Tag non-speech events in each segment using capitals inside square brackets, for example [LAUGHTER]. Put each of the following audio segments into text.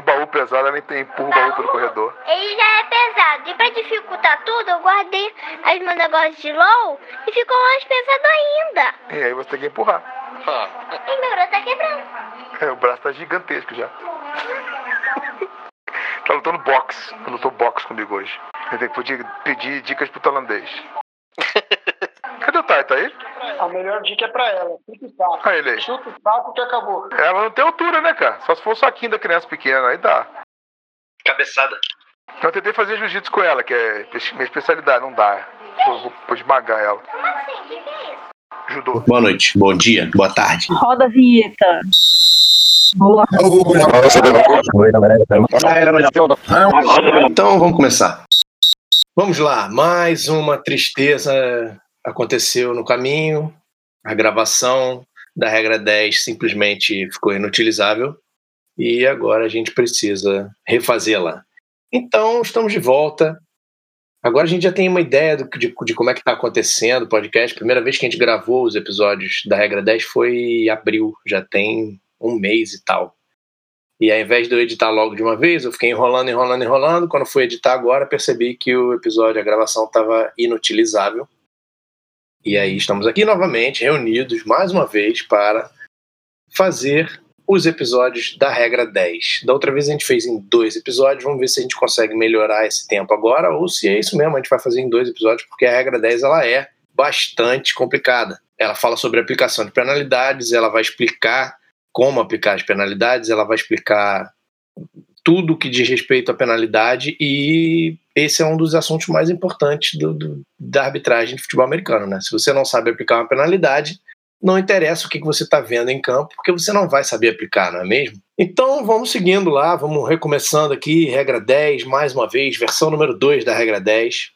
um baú pesado, ela tem empurra o baú pelo corredor. Ele já é pesado. E pra dificultar tudo, eu guardei os meus negócios de LOL e ficou mais pesado ainda. E aí você tem que empurrar. E meu braço tá quebrando. É, o braço tá gigantesco já. tá lutando boxe. Lutou boxe comigo hoje. Eu tenho que pedir, pedir dicas pro tailandês. [LAUGHS] Cadê o Tai? Tá aí? A melhor dica é pra ela. Chuta o saco. Ah. Chuta o saco que acabou. Ela não tem altura, né, cara? Só se for o saquinho da criança pequena, aí dá. Cabeçada. Então eu tentei fazer jiu-jitsu com ela, que é minha especialidade, não dá. Vou, vou, vou esmagar ela. Como assim? O que, que é isso? Judô. Boa noite, bom dia, boa tarde. Roda a vinheta. Boa. Então vamos começar. Vamos lá, mais uma tristeza aconteceu no caminho. A gravação da regra 10 simplesmente ficou inutilizável e agora a gente precisa refazê-la. Então estamos de volta. Agora a gente já tem uma ideia do, de, de como é que está acontecendo o podcast. Primeira vez que a gente gravou os episódios da regra 10 foi em abril, já tem um mês e tal. E ao invés de eu editar logo de uma vez, eu fiquei enrolando, enrolando, enrolando. Quando fui editar agora, percebi que o episódio, a gravação estava inutilizável. E aí estamos aqui novamente, reunidos mais uma vez para fazer os episódios da regra 10. Da outra vez a gente fez em dois episódios, vamos ver se a gente consegue melhorar esse tempo agora ou se é isso mesmo, a gente vai fazer em dois episódios, porque a regra 10 ela é bastante complicada. Ela fala sobre aplicação de penalidades, ela vai explicar como aplicar as penalidades, ela vai explicar tudo que diz respeito à penalidade e esse é um dos assuntos mais importantes do, do, da arbitragem de futebol americano. Né? Se você não sabe aplicar uma penalidade, não interessa o que, que você está vendo em campo, porque você não vai saber aplicar, não é mesmo? Então vamos seguindo lá, vamos recomeçando aqui, regra 10, mais uma vez, versão número 2 da regra 10,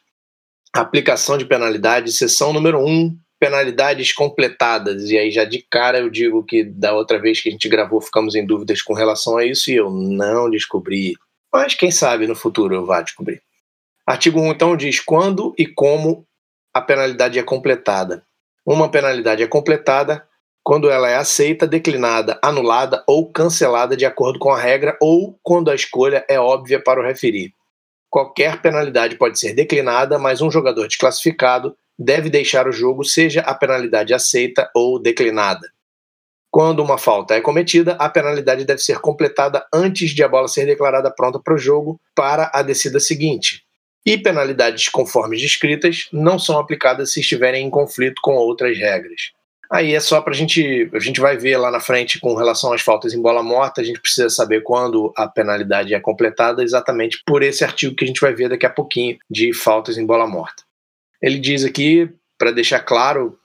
aplicação de penalidade, sessão número 1, penalidades completadas. E aí já de cara eu digo que da outra vez que a gente gravou ficamos em dúvidas com relação a isso e eu não descobri. Mas quem sabe no futuro eu vá descobrir. Artigo 1 então diz quando e como a penalidade é completada. Uma penalidade é completada quando ela é aceita, declinada, anulada ou cancelada de acordo com a regra ou quando a escolha é óbvia para o referir. Qualquer penalidade pode ser declinada, mas um jogador desclassificado deve deixar o jogo, seja a penalidade aceita ou declinada. Quando uma falta é cometida, a penalidade deve ser completada antes de a bola ser declarada pronta para o jogo para a descida seguinte. E penalidades conforme descritas não são aplicadas se estiverem em conflito com outras regras. Aí é só para a gente. A gente vai ver lá na frente com relação às faltas em bola morta, a gente precisa saber quando a penalidade é completada, exatamente por esse artigo que a gente vai ver daqui a pouquinho de faltas em bola morta. Ele diz aqui, para deixar claro,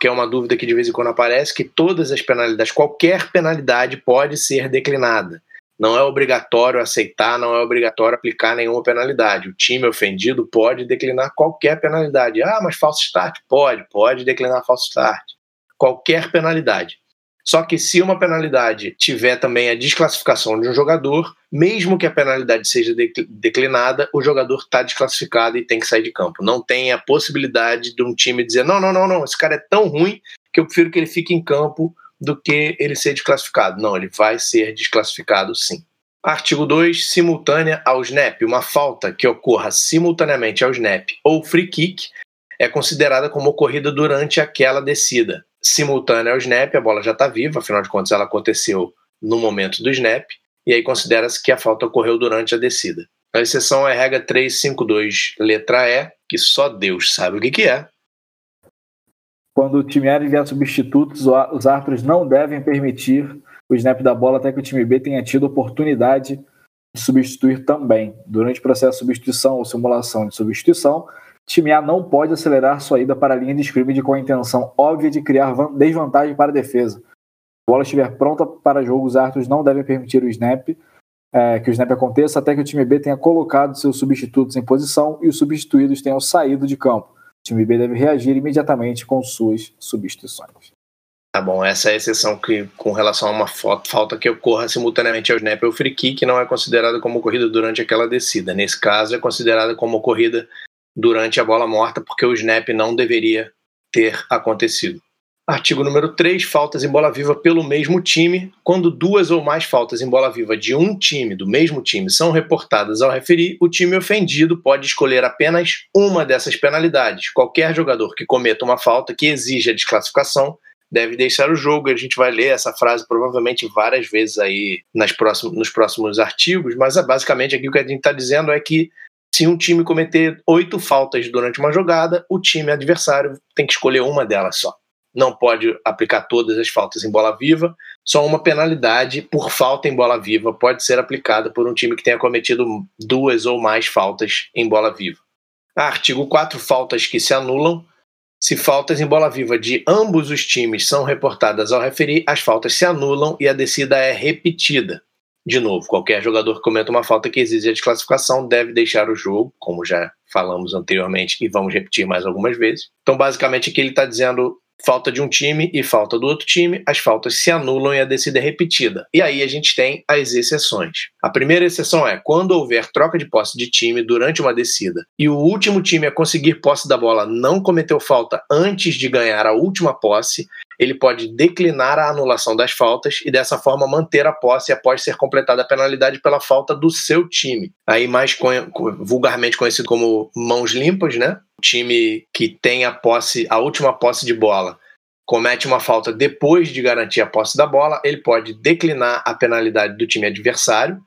que é uma dúvida que de vez em quando aparece, que todas as penalidades, qualquer penalidade pode ser declinada. Não é obrigatório aceitar, não é obrigatório aplicar nenhuma penalidade. O time ofendido pode declinar qualquer penalidade. Ah, mas falso start? Pode, pode declinar falso start. Qualquer penalidade. Só que se uma penalidade tiver também a desclassificação de um jogador, mesmo que a penalidade seja declinada, o jogador está desclassificado e tem que sair de campo. Não tem a possibilidade de um time dizer: não, não, não, não, esse cara é tão ruim que eu prefiro que ele fique em campo do que ele ser desclassificado. Não, ele vai ser desclassificado sim. Artigo 2, simultânea ao snap. Uma falta que ocorra simultaneamente ao snap ou free kick é considerada como ocorrida durante aquela descida. Simultânea ao snap, a bola já está viva, afinal de contas ela aconteceu no momento do snap, e aí considera-se que a falta ocorreu durante a descida. A exceção é a regra 352, letra E, que só Deus sabe o que, que é, quando o time A enviar substitutos, os árbitros não devem permitir o snap da bola até que o time B tenha tido oportunidade de substituir também. Durante o processo de substituição ou simulação de substituição, time A não pode acelerar sua ida para a linha de scrimmage com a intenção óbvia de criar desvantagem para a defesa. Se a bola estiver pronta para jogo, os árbitros não devem permitir o snap, é, que o snap aconteça até que o time B tenha colocado seus substitutos em posição e os substituídos tenham saído de campo time B deve reagir imediatamente com suas substituições. Tá bom, essa é a exceção que, com relação a uma falta que ocorra simultaneamente ao snap ou free kick, não é considerada como ocorrida durante aquela descida. Nesse caso, é considerada como ocorrida durante a bola morta, porque o snap não deveria ter acontecido. Artigo número 3, faltas em bola viva pelo mesmo time. Quando duas ou mais faltas em bola viva de um time, do mesmo time, são reportadas ao referir, o time ofendido pode escolher apenas uma dessas penalidades. Qualquer jogador que cometa uma falta que exija a desclassificação deve deixar o jogo. A gente vai ler essa frase provavelmente várias vezes aí nas nos próximos artigos, mas é basicamente aqui o que a gente está dizendo é que se um time cometer oito faltas durante uma jogada, o time adversário tem que escolher uma delas só não pode aplicar todas as faltas em bola viva, só uma penalidade por falta em bola viva pode ser aplicada por um time que tenha cometido duas ou mais faltas em bola viva. Artigo 4. Faltas que se anulam. Se faltas em bola viva de ambos os times são reportadas ao referir, as faltas se anulam e a descida é repetida. De novo, qualquer jogador que cometa uma falta que exige a desclassificação deve deixar o jogo, como já falamos anteriormente e vamos repetir mais algumas vezes. Então, basicamente, aqui ele está dizendo falta de um time e falta do outro time, as faltas se anulam e a descida é repetida. E aí a gente tem as exceções. A primeira exceção é quando houver troca de posse de time durante uma descida e o último time a conseguir posse da bola não cometeu falta antes de ganhar a última posse, ele pode declinar a anulação das faltas e dessa forma manter a posse após ser completada a penalidade pela falta do seu time. Aí mais vulgarmente conhecido como mãos limpas, né? Time que tem a posse, a última posse de bola, comete uma falta depois de garantir a posse da bola, ele pode declinar a penalidade do time adversário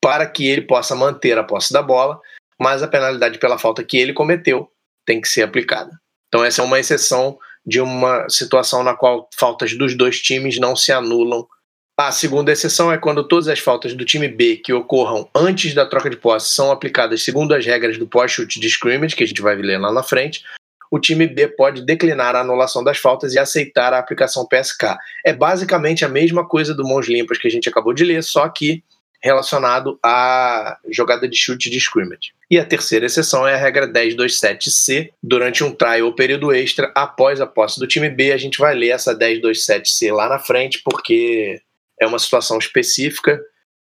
para que ele possa manter a posse da bola, mas a penalidade pela falta que ele cometeu tem que ser aplicada. Então essa é uma exceção de uma situação na qual faltas dos dois times não se anulam. A segunda exceção é quando todas as faltas do time B que ocorram antes da troca de posse são aplicadas segundo as regras do pós-chute de scrimmage, que a gente vai ler lá na frente. O time B pode declinar a anulação das faltas e aceitar a aplicação PSK. É basicamente a mesma coisa do mãos limpas que a gente acabou de ler, só que relacionado à jogada de chute de scrimmage. E a terceira exceção é a regra 1027C. Durante um try ou período extra, após a posse do time B, a gente vai ler essa 1027C lá na frente, porque é uma situação específica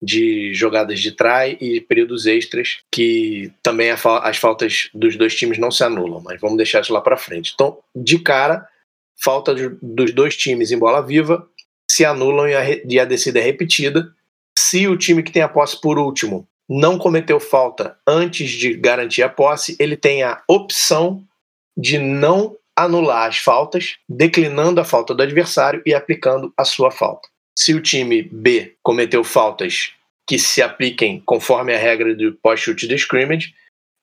de jogadas de try e períodos extras que também as faltas dos dois times não se anulam, mas vamos deixar isso lá para frente. Então, de cara, falta dos dois times em bola viva se anulam e a descida é repetida se o time que tem a posse por último não cometeu falta antes de garantir a posse, ele tem a opção de não anular as faltas, declinando a falta do adversário e aplicando a sua falta. Se o time B cometeu faltas que se apliquem conforme a regra do pós-chute do scrimmage,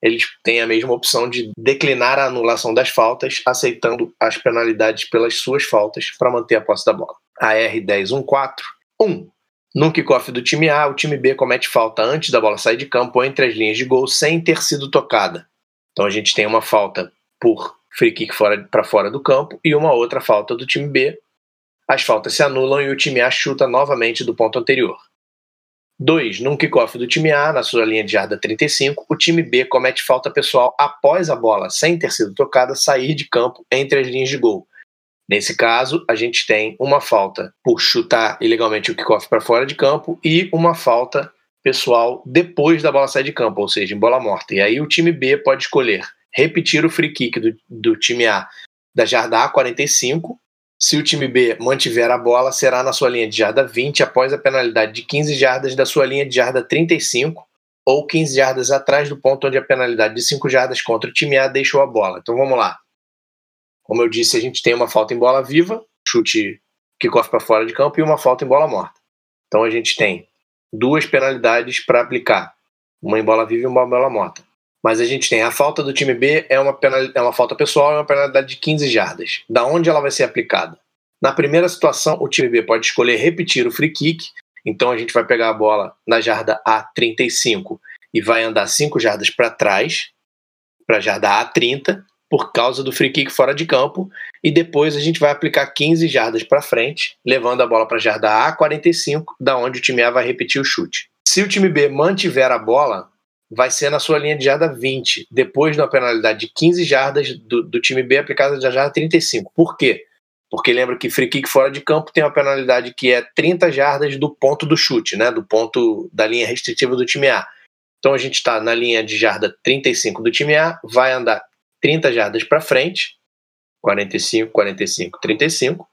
eles têm a mesma opção de declinar a anulação das faltas, aceitando as penalidades pelas suas faltas para manter a posse da bola. A R1014 1. No kickoff do time A, o time B comete falta antes da bola sair de campo ou entre as linhas de gol sem ter sido tocada. Então a gente tem uma falta por free kick para fora do campo e uma outra falta do time B. As faltas se anulam e o time A chuta novamente do ponto anterior. 2. Num kickoff do time A, na sua linha de jarda 35, o time B comete falta pessoal após a bola, sem ter sido tocada, sair de campo entre as linhas de gol. Nesse caso, a gente tem uma falta por chutar ilegalmente o kickoff para fora de campo e uma falta pessoal depois da bola sair de campo, ou seja, em bola morta. E aí o time B pode escolher repetir o free kick do, do time A da jarda A45. Se o time B mantiver a bola, será na sua linha de jarda 20 após a penalidade de 15 jardas da sua linha de jarda 35 ou 15 jardas atrás do ponto onde a penalidade de 5 jardas contra o time A deixou a bola. Então vamos lá. Como eu disse, a gente tem uma falta em bola viva, chute kickoff para fora de campo, e uma falta em bola morta. Então a gente tem duas penalidades para aplicar, uma em bola viva e uma em bola morta. Mas a gente tem a falta do time B é uma, penal, é uma falta pessoal, é uma penalidade de 15 jardas. Da onde ela vai ser aplicada? Na primeira situação, o time B pode escolher repetir o free kick, então a gente vai pegar a bola na jarda A35 e vai andar 5 jardas para trás, para a jarda A30, por causa do free kick fora de campo, e depois a gente vai aplicar 15 jardas para frente, levando a bola para a jarda A 45, da onde o time A vai repetir o chute. Se o time B mantiver a bola, vai ser na sua linha de jarda 20, depois de uma penalidade de 15 jardas do, do time B aplicada na jarda 35. Por quê? Porque lembra que free kick fora de campo tem uma penalidade que é 30 jardas do ponto do chute, né? Do ponto da linha restritiva do time A. Então a gente está na linha de jarda 35 do time A, vai andar 30 jardas para frente, 45, 45, 35,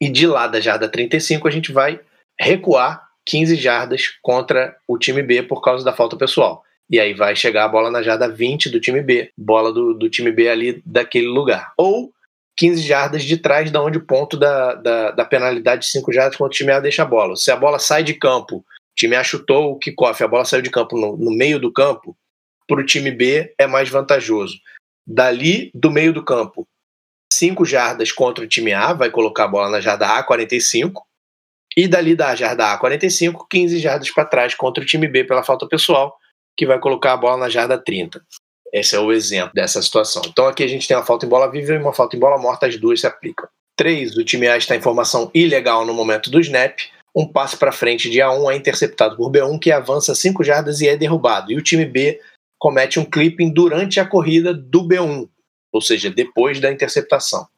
e de lá da jarda 35 a gente vai recuar 15 jardas contra o time B por causa da falta pessoal. E aí vai chegar a bola na jarda 20 do time B, bola do, do time B ali daquele lugar. Ou 15 jardas de trás da onde o ponto da, da, da penalidade de 5 jardas quando o time A deixa a bola. Se a bola sai de campo, o time A chutou o kickoff, a bola saiu de campo no, no meio do campo, para o time B é mais vantajoso. Dali do meio do campo, 5 jardas contra o time A, vai colocar a bola na jarda A, 45. E dali da jarda A, 45, 15 jardas para trás contra o time B pela falta pessoal, que vai colocar a bola na jarda 30. Esse é o exemplo dessa situação. Então aqui a gente tem uma falta em bola viva e uma falta em bola morta, as duas se aplicam. 3. O time A está em formação ilegal no momento do snap. Um passe para frente de A1 é interceptado por B1, que avança 5 jardas e é derrubado. E o time B comete um clipping durante a corrida do B1, ou seja, depois da interceptação.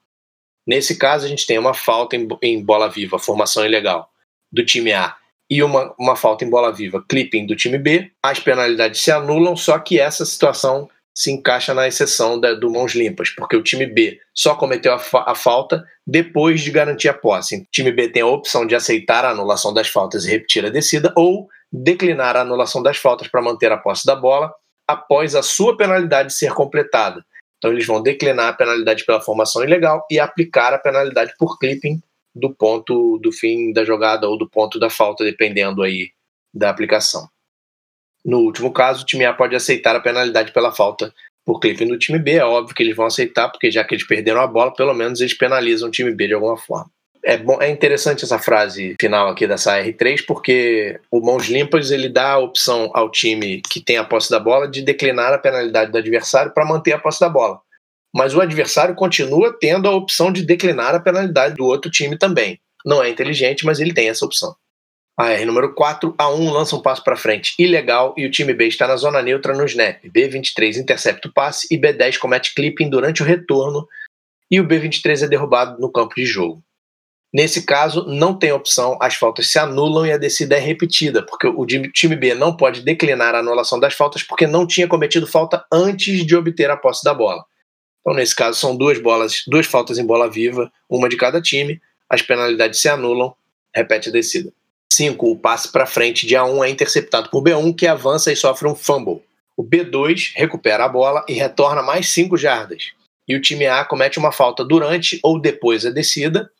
Nesse caso, a gente tem uma falta em bola viva, formação ilegal, do time A, e uma, uma falta em bola viva, clipping do time B. As penalidades se anulam, só que essa situação se encaixa na exceção da, do mãos limpas, porque o time B só cometeu a, fa a, falta depois de garantir a posse. O time B tem a opção de aceitar a anulação das faltas e repetir a descida, ou declinar a anulação das faltas para manter a posse da bola após a sua penalidade ser completada. Então eles vão declinar a penalidade pela formação ilegal e aplicar a penalidade por clipping do ponto do fim da jogada ou do ponto da falta, dependendo aí da aplicação. No último caso, o time A pode aceitar a penalidade pela falta por clipping do time B. É óbvio que eles vão aceitar, porque já que eles perderam a bola, pelo menos eles penalizam o time B de alguma forma. É, bom, é interessante essa frase final aqui dessa R3, porque o Mãos Limpas ele dá a opção ao time que tem a posse da bola de declinar a penalidade do adversário para manter a posse da bola. Mas o adversário continua tendo a opção de declinar a penalidade do outro time também. Não é inteligente, mas ele tem essa opção. A R número 4, A1 lança um passo para frente ilegal e o time B está na zona neutra no snap. B23 intercepta o passe e B10 comete clipping durante o retorno e o B23 é derrubado no campo de jogo. Nesse caso, não tem opção, as faltas se anulam e a descida é repetida, porque o time B não pode declinar a anulação das faltas porque não tinha cometido falta antes de obter a posse da bola. Então, nesse caso, são duas bolas, duas faltas em bola viva, uma de cada time, as penalidades se anulam, repete a descida. 5. O passe para frente de A1 é interceptado por B1, que avança e sofre um fumble. O B2 recupera a bola e retorna mais 5 jardas. E o time A comete uma falta durante ou depois da descida,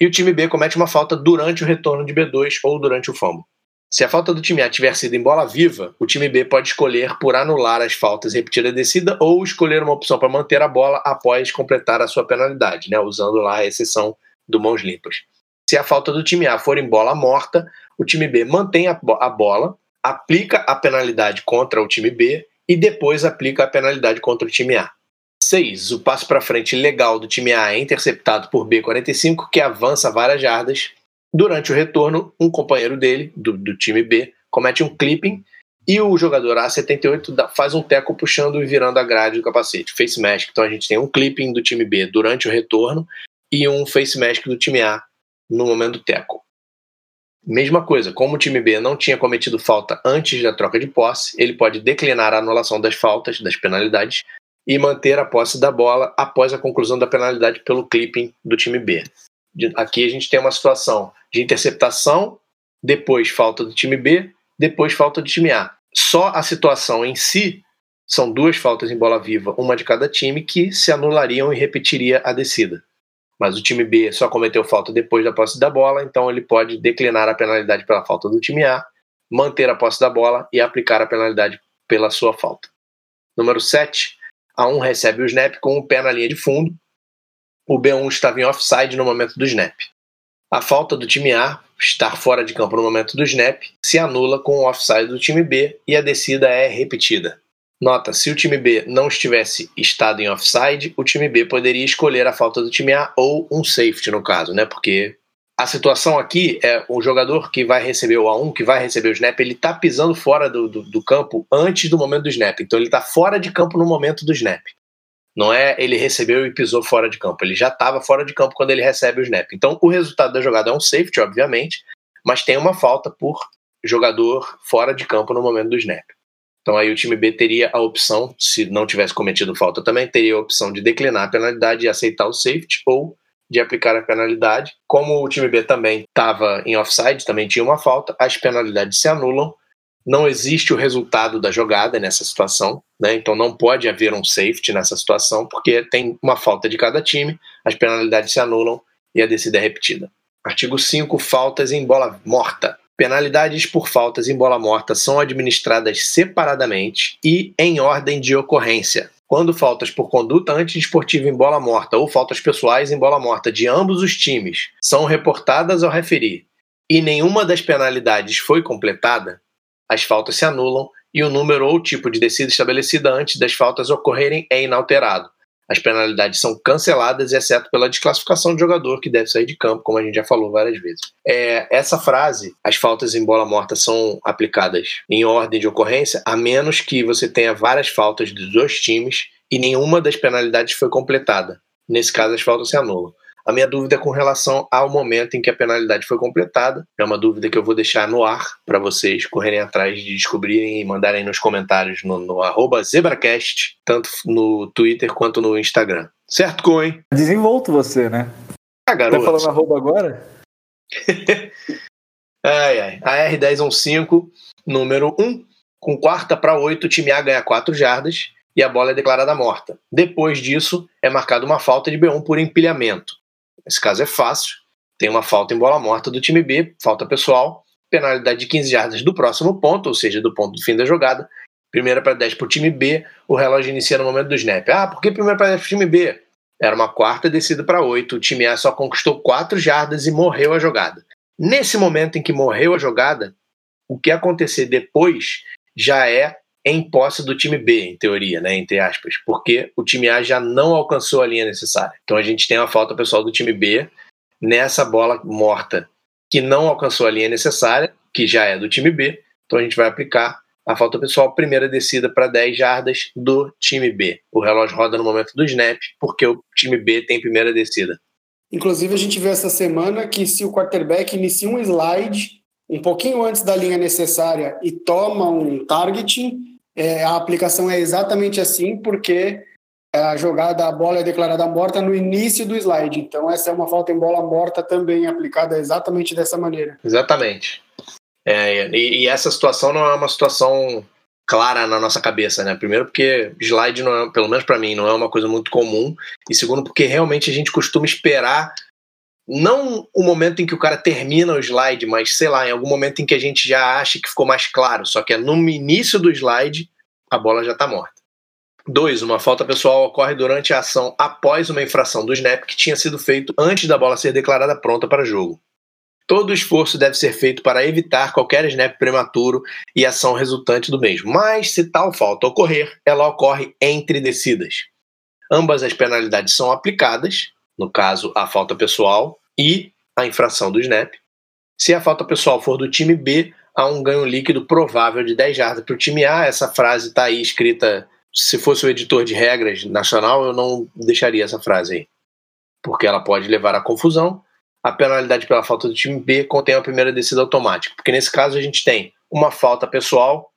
e o time B comete uma falta durante o retorno de B2 ou durante o fumble. Se a falta do time A tiver sido em bola viva, o time B pode escolher por anular as faltas repetir a descida ou escolher uma opção para manter a bola após completar a sua penalidade, né, usando lá a exceção do mãos limpas. Se a falta do time A for em bola morta, o time B mantém a, a bola, aplica a penalidade contra o time B e depois aplica a penalidade contra o time A. 6. O passo para frente legal do time A é interceptado por B45, que avança várias jardas. Durante o retorno, um companheiro dele, do, do time B, comete um clipping e o jogador A78 faz um teco puxando e virando a grade do capacete, face mask. Então a gente tem um clipping do time B durante o retorno e um face mask do time A no momento do teco. Mesma coisa, como o time B não tinha cometido falta antes da troca de posse, ele pode declinar a anulação das faltas, das penalidades, e manter a posse da bola após a conclusão da penalidade pelo clipping do time B. Aqui a gente tem uma situação de interceptação, depois falta do time B, depois falta do time A. Só a situação em si são duas faltas em bola viva, uma de cada time, que se anulariam e repetiria a descida mas o time B só cometeu falta depois da posse da bola, então ele pode declinar a penalidade pela falta do time A, manter a posse da bola e aplicar a penalidade pela sua falta. Número 7, A1 recebe o snap com o pé na linha de fundo. O B1 estava em offside no momento do snap. A falta do time A, estar fora de campo no momento do snap, se anula com o offside do time B e a descida é repetida. Nota: se o time B não estivesse estado em offside, o time B poderia escolher a falta do time A ou um safety, no caso, né? Porque a situação aqui é o jogador que vai receber o A1, que vai receber o snap, ele tá pisando fora do, do, do campo antes do momento do snap. Então ele tá fora de campo no momento do snap. Não é ele recebeu e pisou fora de campo. Ele já estava fora de campo quando ele recebe o snap. Então o resultado da jogada é um safety, obviamente, mas tem uma falta por jogador fora de campo no momento do snap. Então aí o time B teria a opção, se não tivesse cometido falta também, teria a opção de declinar a penalidade e aceitar o safety ou de aplicar a penalidade. Como o time B também estava em offside, também tinha uma falta, as penalidades se anulam. Não existe o resultado da jogada nessa situação, né? então não pode haver um safety nessa situação, porque tem uma falta de cada time, as penalidades se anulam e a descida é repetida. Artigo 5. Faltas em bola morta. Penalidades por faltas em bola morta são administradas separadamente e em ordem de ocorrência. Quando faltas por conduta antidesportiva em bola morta ou faltas pessoais em bola morta de ambos os times são reportadas ao referir e nenhuma das penalidades foi completada, as faltas se anulam e o número ou tipo de descida estabelecida antes das faltas ocorrerem é inalterado, as penalidades são canceladas, exceto pela desclassificação de jogador que deve sair de campo, como a gente já falou várias vezes. É, essa frase, as faltas em bola morta são aplicadas em ordem de ocorrência, a menos que você tenha várias faltas dos dois times e nenhuma das penalidades foi completada. Nesse caso, as faltas se anulam. A minha dúvida é com relação ao momento em que a penalidade foi completada. É uma dúvida que eu vou deixar no ar para vocês correrem atrás de descobrirem e mandarem nos comentários no, no ZebraCast, tanto no Twitter quanto no Instagram. Certo, Coen? Desenvolto você, né? Ah, garoto. Tá falando arroba agora? [LAUGHS] ai, ai. A R1015, número 1, com quarta para 8, o time A ganha 4 jardas e a bola é declarada morta. Depois disso, é marcada uma falta de B1 por empilhamento. Esse caso é fácil. Tem uma falta em bola morta do time B, falta pessoal, penalidade de 15 jardas do próximo ponto, ou seja, do ponto do fim da jogada. Primeira para 10 para o time B, o relógio inicia no momento do snap. Ah, por que primeira para 10 para o time B? Era uma quarta descida para 8, o time A só conquistou 4 jardas e morreu a jogada. Nesse momento em que morreu a jogada, o que acontecer depois já é em posse do time B, em teoria, né, entre aspas, porque o time A já não alcançou a linha necessária. Então a gente tem a falta pessoal do time B nessa bola morta que não alcançou a linha necessária, que já é do time B. Então a gente vai aplicar a falta pessoal, primeira descida para 10 jardas do time B. O relógio roda no momento do snap, porque o time B tem primeira descida. Inclusive, a gente viu essa semana que se o quarterback inicia um slide um pouquinho antes da linha necessária e toma um targeting, é, a aplicação é exatamente assim, porque a jogada, a bola é declarada morta no início do slide. Então, essa é uma falta em bola morta também aplicada exatamente dessa maneira. Exatamente. É, e, e, essa situação não é uma situação clara na nossa cabeça, né? Primeiro, porque slide, não é, pelo menos para mim, não é uma coisa muito comum. E segundo, porque realmente a gente costuma esperar não o momento em que o cara termina o slide, mas sei lá, em algum momento em que a gente já acha que ficou mais claro, só que é no início do slide, a bola já está morta. 2. Uma falta pessoal ocorre durante a ação após uma infração do snap que tinha sido feito antes da bola ser declarada pronta para jogo. Todo esforço deve ser feito para evitar qualquer snap prematuro e ação resultante do mesmo. Mas, se tal falta ocorrer, ela ocorre entre descidas. Ambas as penalidades são aplicadas, no caso, a falta pessoal, e a infração do snap. Se a falta pessoal for do time B, há um ganho líquido provável de 10 jardas para o time A. Essa frase está aí escrita. Se fosse o editor de regras nacional, eu não deixaria essa frase aí, porque ela pode levar à confusão. A penalidade pela falta do time B contém a primeira descida automática, porque nesse caso a gente tem uma falta pessoal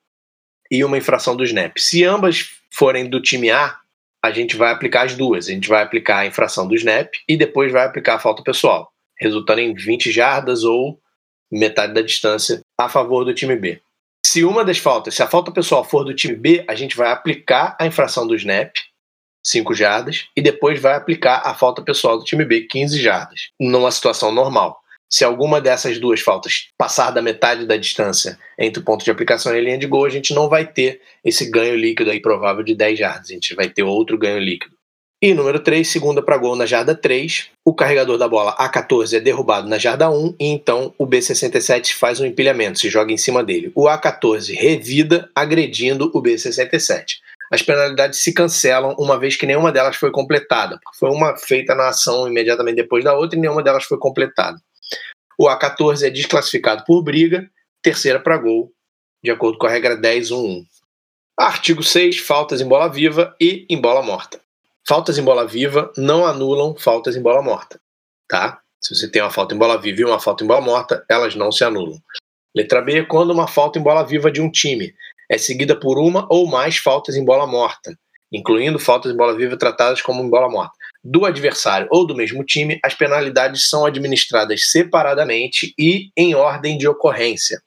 e uma infração do snap. Se ambas forem do time A, a gente vai aplicar as duas. A gente vai aplicar a infração do snap e depois vai aplicar a falta pessoal resultando em 20 jardas ou metade da distância a favor do time B. Se uma das faltas, se a falta pessoal for do time B, a gente vai aplicar a infração do snap, 5 jardas, e depois vai aplicar a falta pessoal do time B, 15 jardas, numa situação normal. Se alguma dessas duas faltas passar da metade da distância entre o ponto de aplicação e a linha de gol, a gente não vai ter esse ganho líquido aí provável de 10 jardas, a gente vai ter outro ganho líquido. E número 3, segunda para gol na jarda 3. O carregador da bola A14 é derrubado na jarda 1 e então o B67 faz um empilhamento, se joga em cima dele. O A14 revida agredindo o B67. As penalidades se cancelam uma vez que nenhuma delas foi completada, porque foi uma feita na ação imediatamente depois da outra e nenhuma delas foi completada. O A14 é desclassificado por briga, terceira para gol, de acordo com a regra 10.1.1. Artigo 6, faltas em bola viva e em bola morta. Faltas em bola viva não anulam faltas em bola morta, tá? Se você tem uma falta em bola viva e uma falta em bola morta, elas não se anulam. Letra B, quando uma falta em bola viva de um time é seguida por uma ou mais faltas em bola morta, incluindo faltas em bola viva tratadas como em bola morta. do adversário ou do mesmo time, as penalidades são administradas separadamente e em ordem de ocorrência.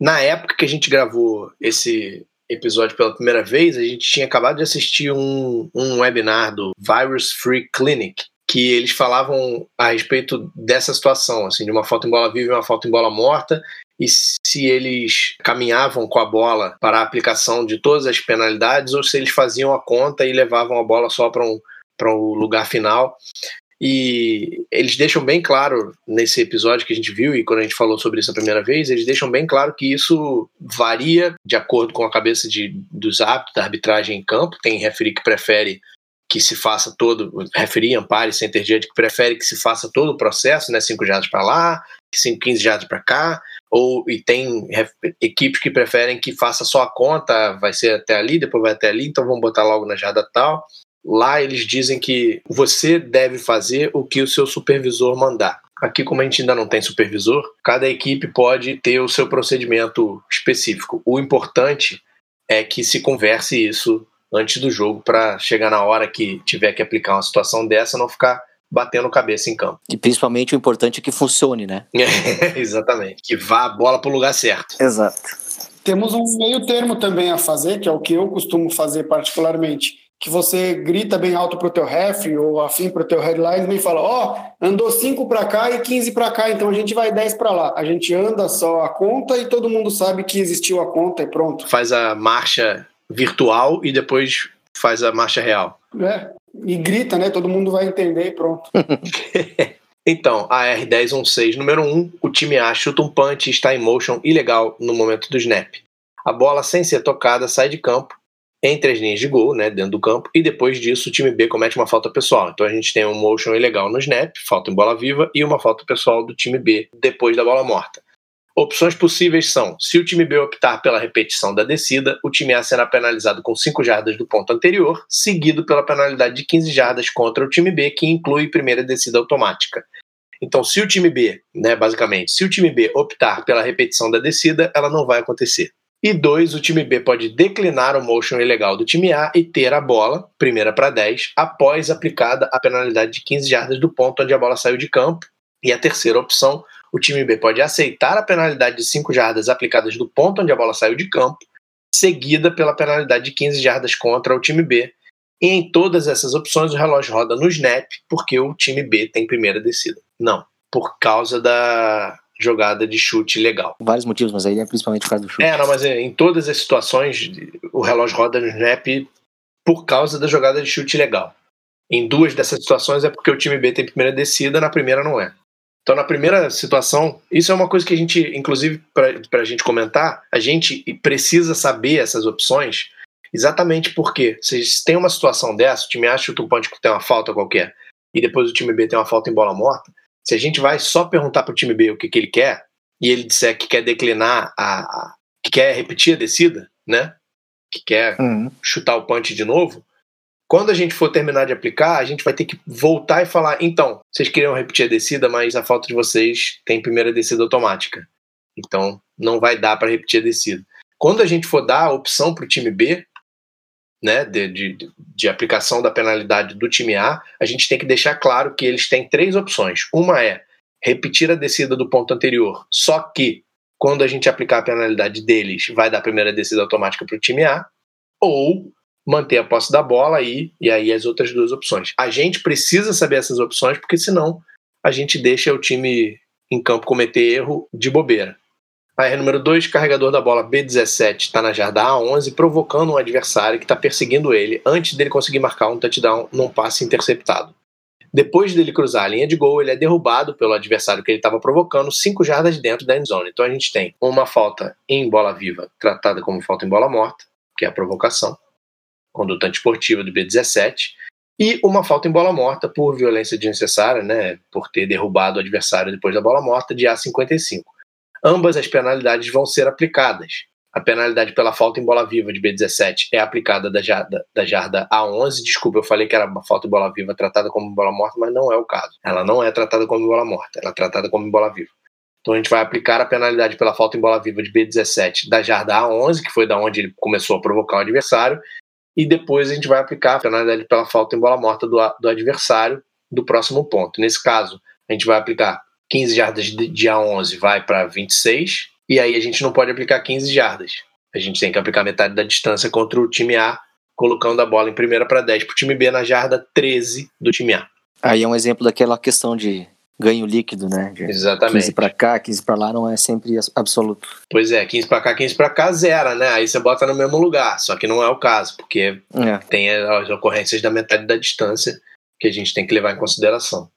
Na época que a gente gravou esse episódio pela primeira vez, a gente tinha acabado de assistir um, um webinar do Virus Free Clinic, que eles falavam a respeito dessa situação, assim, de uma falta em bola viva e uma falta em bola morta, e se eles caminhavam com a bola para a aplicação de todas as penalidades ou se eles faziam a conta e levavam a bola só para um, para o lugar final. E eles deixam bem claro nesse episódio que a gente viu e quando a gente falou sobre isso a primeira vez, eles deixam bem claro que isso varia de acordo com a cabeça de, dos hábitos da arbitragem em campo. Tem referi que prefere que se faça todo, referi, ampare, center judge que prefere que se faça todo o processo, né, 5 jardas para lá, 5, 15 jardas para cá, ou e tem equipes que preferem que faça só a conta, vai ser até ali, depois vai até ali, então vamos botar logo na jarda tal. Lá eles dizem que você deve fazer o que o seu supervisor mandar. Aqui, como a gente ainda não tem supervisor, cada equipe pode ter o seu procedimento específico. O importante é que se converse isso antes do jogo para chegar na hora que tiver que aplicar uma situação dessa, não ficar batendo cabeça em campo. E principalmente o importante é que funcione, né? [LAUGHS] exatamente. Que vá a bola para o lugar certo. Exato. Temos um meio termo também a fazer, que é o que eu costumo fazer particularmente que você grita bem alto pro teu ref ou afim pro teu headline e fala, ó, oh, andou 5 para cá e 15 para cá, então a gente vai 10 para lá. A gente anda só a conta e todo mundo sabe que existiu a conta e pronto. Faz a marcha virtual e depois faz a marcha real. É, e grita, né? Todo mundo vai entender e pronto. [LAUGHS] [LAUGHS] então, a R1016 número 1, o time A chuta um punch está em motion ilegal no momento do snap. A bola, sem ser tocada, sai de campo entre as linhas de gol, né, dentro do campo, e depois disso o time B comete uma falta pessoal. Então a gente tem um motion ilegal no snap, falta em bola viva, e uma falta pessoal do time B depois da bola morta. Opções possíveis são: se o time B optar pela repetição da descida, o time A será penalizado com 5 jardas do ponto anterior, seguido pela penalidade de 15 jardas contra o time B, que inclui primeira descida automática. Então, se o time B, né, basicamente, se o time B optar pela repetição da descida, ela não vai acontecer. E dois, o time B pode declinar o motion ilegal do time A e ter a bola, primeira para 10, após aplicada a penalidade de 15 jardas do ponto onde a bola saiu de campo. E a terceira opção, o time B pode aceitar a penalidade de 5 jardas aplicadas do ponto onde a bola saiu de campo, seguida pela penalidade de 15 jardas contra o time B. E em todas essas opções o relógio roda no snap, porque o time B tem primeira descida. Não, por causa da jogada de chute legal. Vários motivos, mas aí é principalmente por causa do chute. É, não, mas é, em todas as situações o relógio roda no snap por causa da jogada de chute legal. Em duas dessas situações é porque o time B tem primeira descida, na primeira não é. Então, na primeira situação, isso é uma coisa que a gente, inclusive, para a gente comentar, a gente precisa saber essas opções exatamente porque se tem uma situação dessa, o time A chuta um ponte que tem uma falta qualquer, e depois o time B tem uma falta em bola morta, se a gente vai só perguntar para o time B o que, que ele quer, e ele disser que quer declinar a, a que quer repetir a descida, né? Que quer uhum. chutar o punch de novo. Quando a gente for terminar de aplicar, a gente vai ter que voltar e falar: então, vocês queriam repetir a descida, mas a falta de vocês tem primeira descida automática. Então, não vai dar para repetir a descida. Quando a gente for dar a opção para o time B, né, de, de, de, aplicação da penalidade do time A, a gente tem que deixar claro que eles têm três opções. Uma é repetir a descida do ponto anterior, só que quando a gente aplicar a penalidade deles, vai dar a primeira descida automática para o time A, ou manter a posse da bola aí, e aí as outras duas opções. A gente precisa saber essas opções, porque senão a gente deixa o time em campo cometer erro de bobeira. R número 2, carregador da bola B17 está na jarda A11, provocando um adversário que está perseguindo ele antes dele conseguir marcar um touchdown num passe interceptado. Depois dele cruzar a linha de gol, ele é derrubado pelo adversário que ele estava provocando 5 jardas dentro da endzone. Então a gente tem uma falta em bola viva, tratada como falta em bola morta, que é a provocação, conduta esportiva do B17, e uma falta em bola morta por violência desnecessária, né, por ter derrubado o adversário depois da bola morta, de A55 ambas as penalidades vão ser aplicadas. A penalidade pela falta em bola viva de B17 é aplicada da jarda, da jarda A11. Desculpa, eu falei que era uma falta em bola viva tratada como bola morta, mas não é o caso. Ela não é tratada como bola morta, ela é tratada como bola viva. Então a gente vai aplicar a penalidade pela falta em bola viva de B17 da jarda A11, que foi da onde ele começou a provocar o adversário, e depois a gente vai aplicar a penalidade pela falta em bola morta do, do adversário do próximo ponto. Nesse caso, a gente vai aplicar 15 jardas de, de A11 vai para 26, e aí a gente não pode aplicar 15 jardas. A gente tem que aplicar metade da distância contra o time A, colocando a bola em primeira para 10 para o time B na jarda 13 do time A. Aí é um exemplo daquela questão de ganho líquido, né? De Exatamente. 15 para cá, 15 para lá não é sempre absoluto. Pois é, 15 para cá, 15 para cá, zera, né? Aí você bota no mesmo lugar, só que não é o caso, porque É. tem as ocorrências da metade da distância que a gente tem que levar em consideração.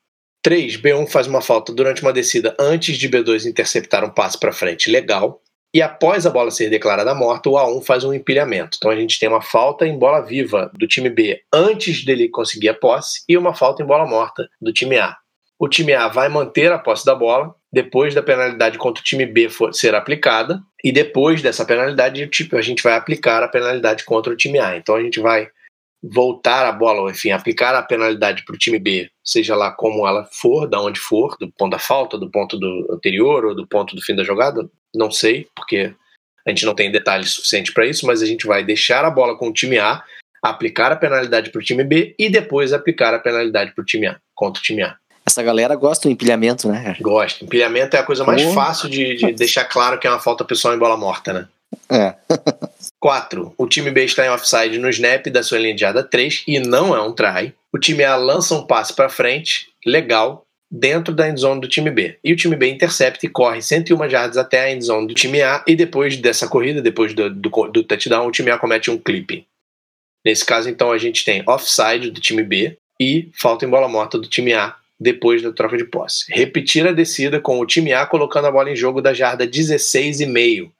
3. B1 faz uma falta durante uma descida antes de B2 interceptar um passe para frente legal. E após a bola ser declarada morta, o A1 faz um empilhamento. Então a gente tem uma falta em bola viva do time B antes dele conseguir a posse e uma falta em bola morta do time A. O time A vai manter a posse da bola depois da penalidade contra o time B for, ser aplicada e depois dessa penalidade o time- a gente vai aplicar a penalidade contra o time A. Então a gente vai voltar a bola, ou enfim, aplicar a penalidade para o time B, seja lá como ela for, da onde for, do ponto da falta, do ponto do anterior ou do ponto do fim da jogada, não sei, porque a gente não tem detalhes suficientes para isso, mas a gente vai deixar a bola com o time A, aplicar a penalidade para o time B e depois aplicar a penalidade para o time A, contra o time A. Essa galera gosta do empilhamento, né? Gosto. Empilhamento é a coisa mais Porra. fácil de, de deixar claro que é uma falta pessoal em bola morta, né? É. 4. O time B está em offside no snap da sua linha de jarda 3 e não é um try. O time A lança um passe para frente, legal, dentro da endzone do time B. E o time B intercepta e corre 101 jardas até a endzone do time A e depois dessa corrida, depois do, do, do touchdown, o time A comete um clipping. Nesse caso, então, a gente tem offside do time B e falta em bola morta do time A depois da troca de posse. Repetir a descida com o time A colocando a bola em jogo da jarda 16,5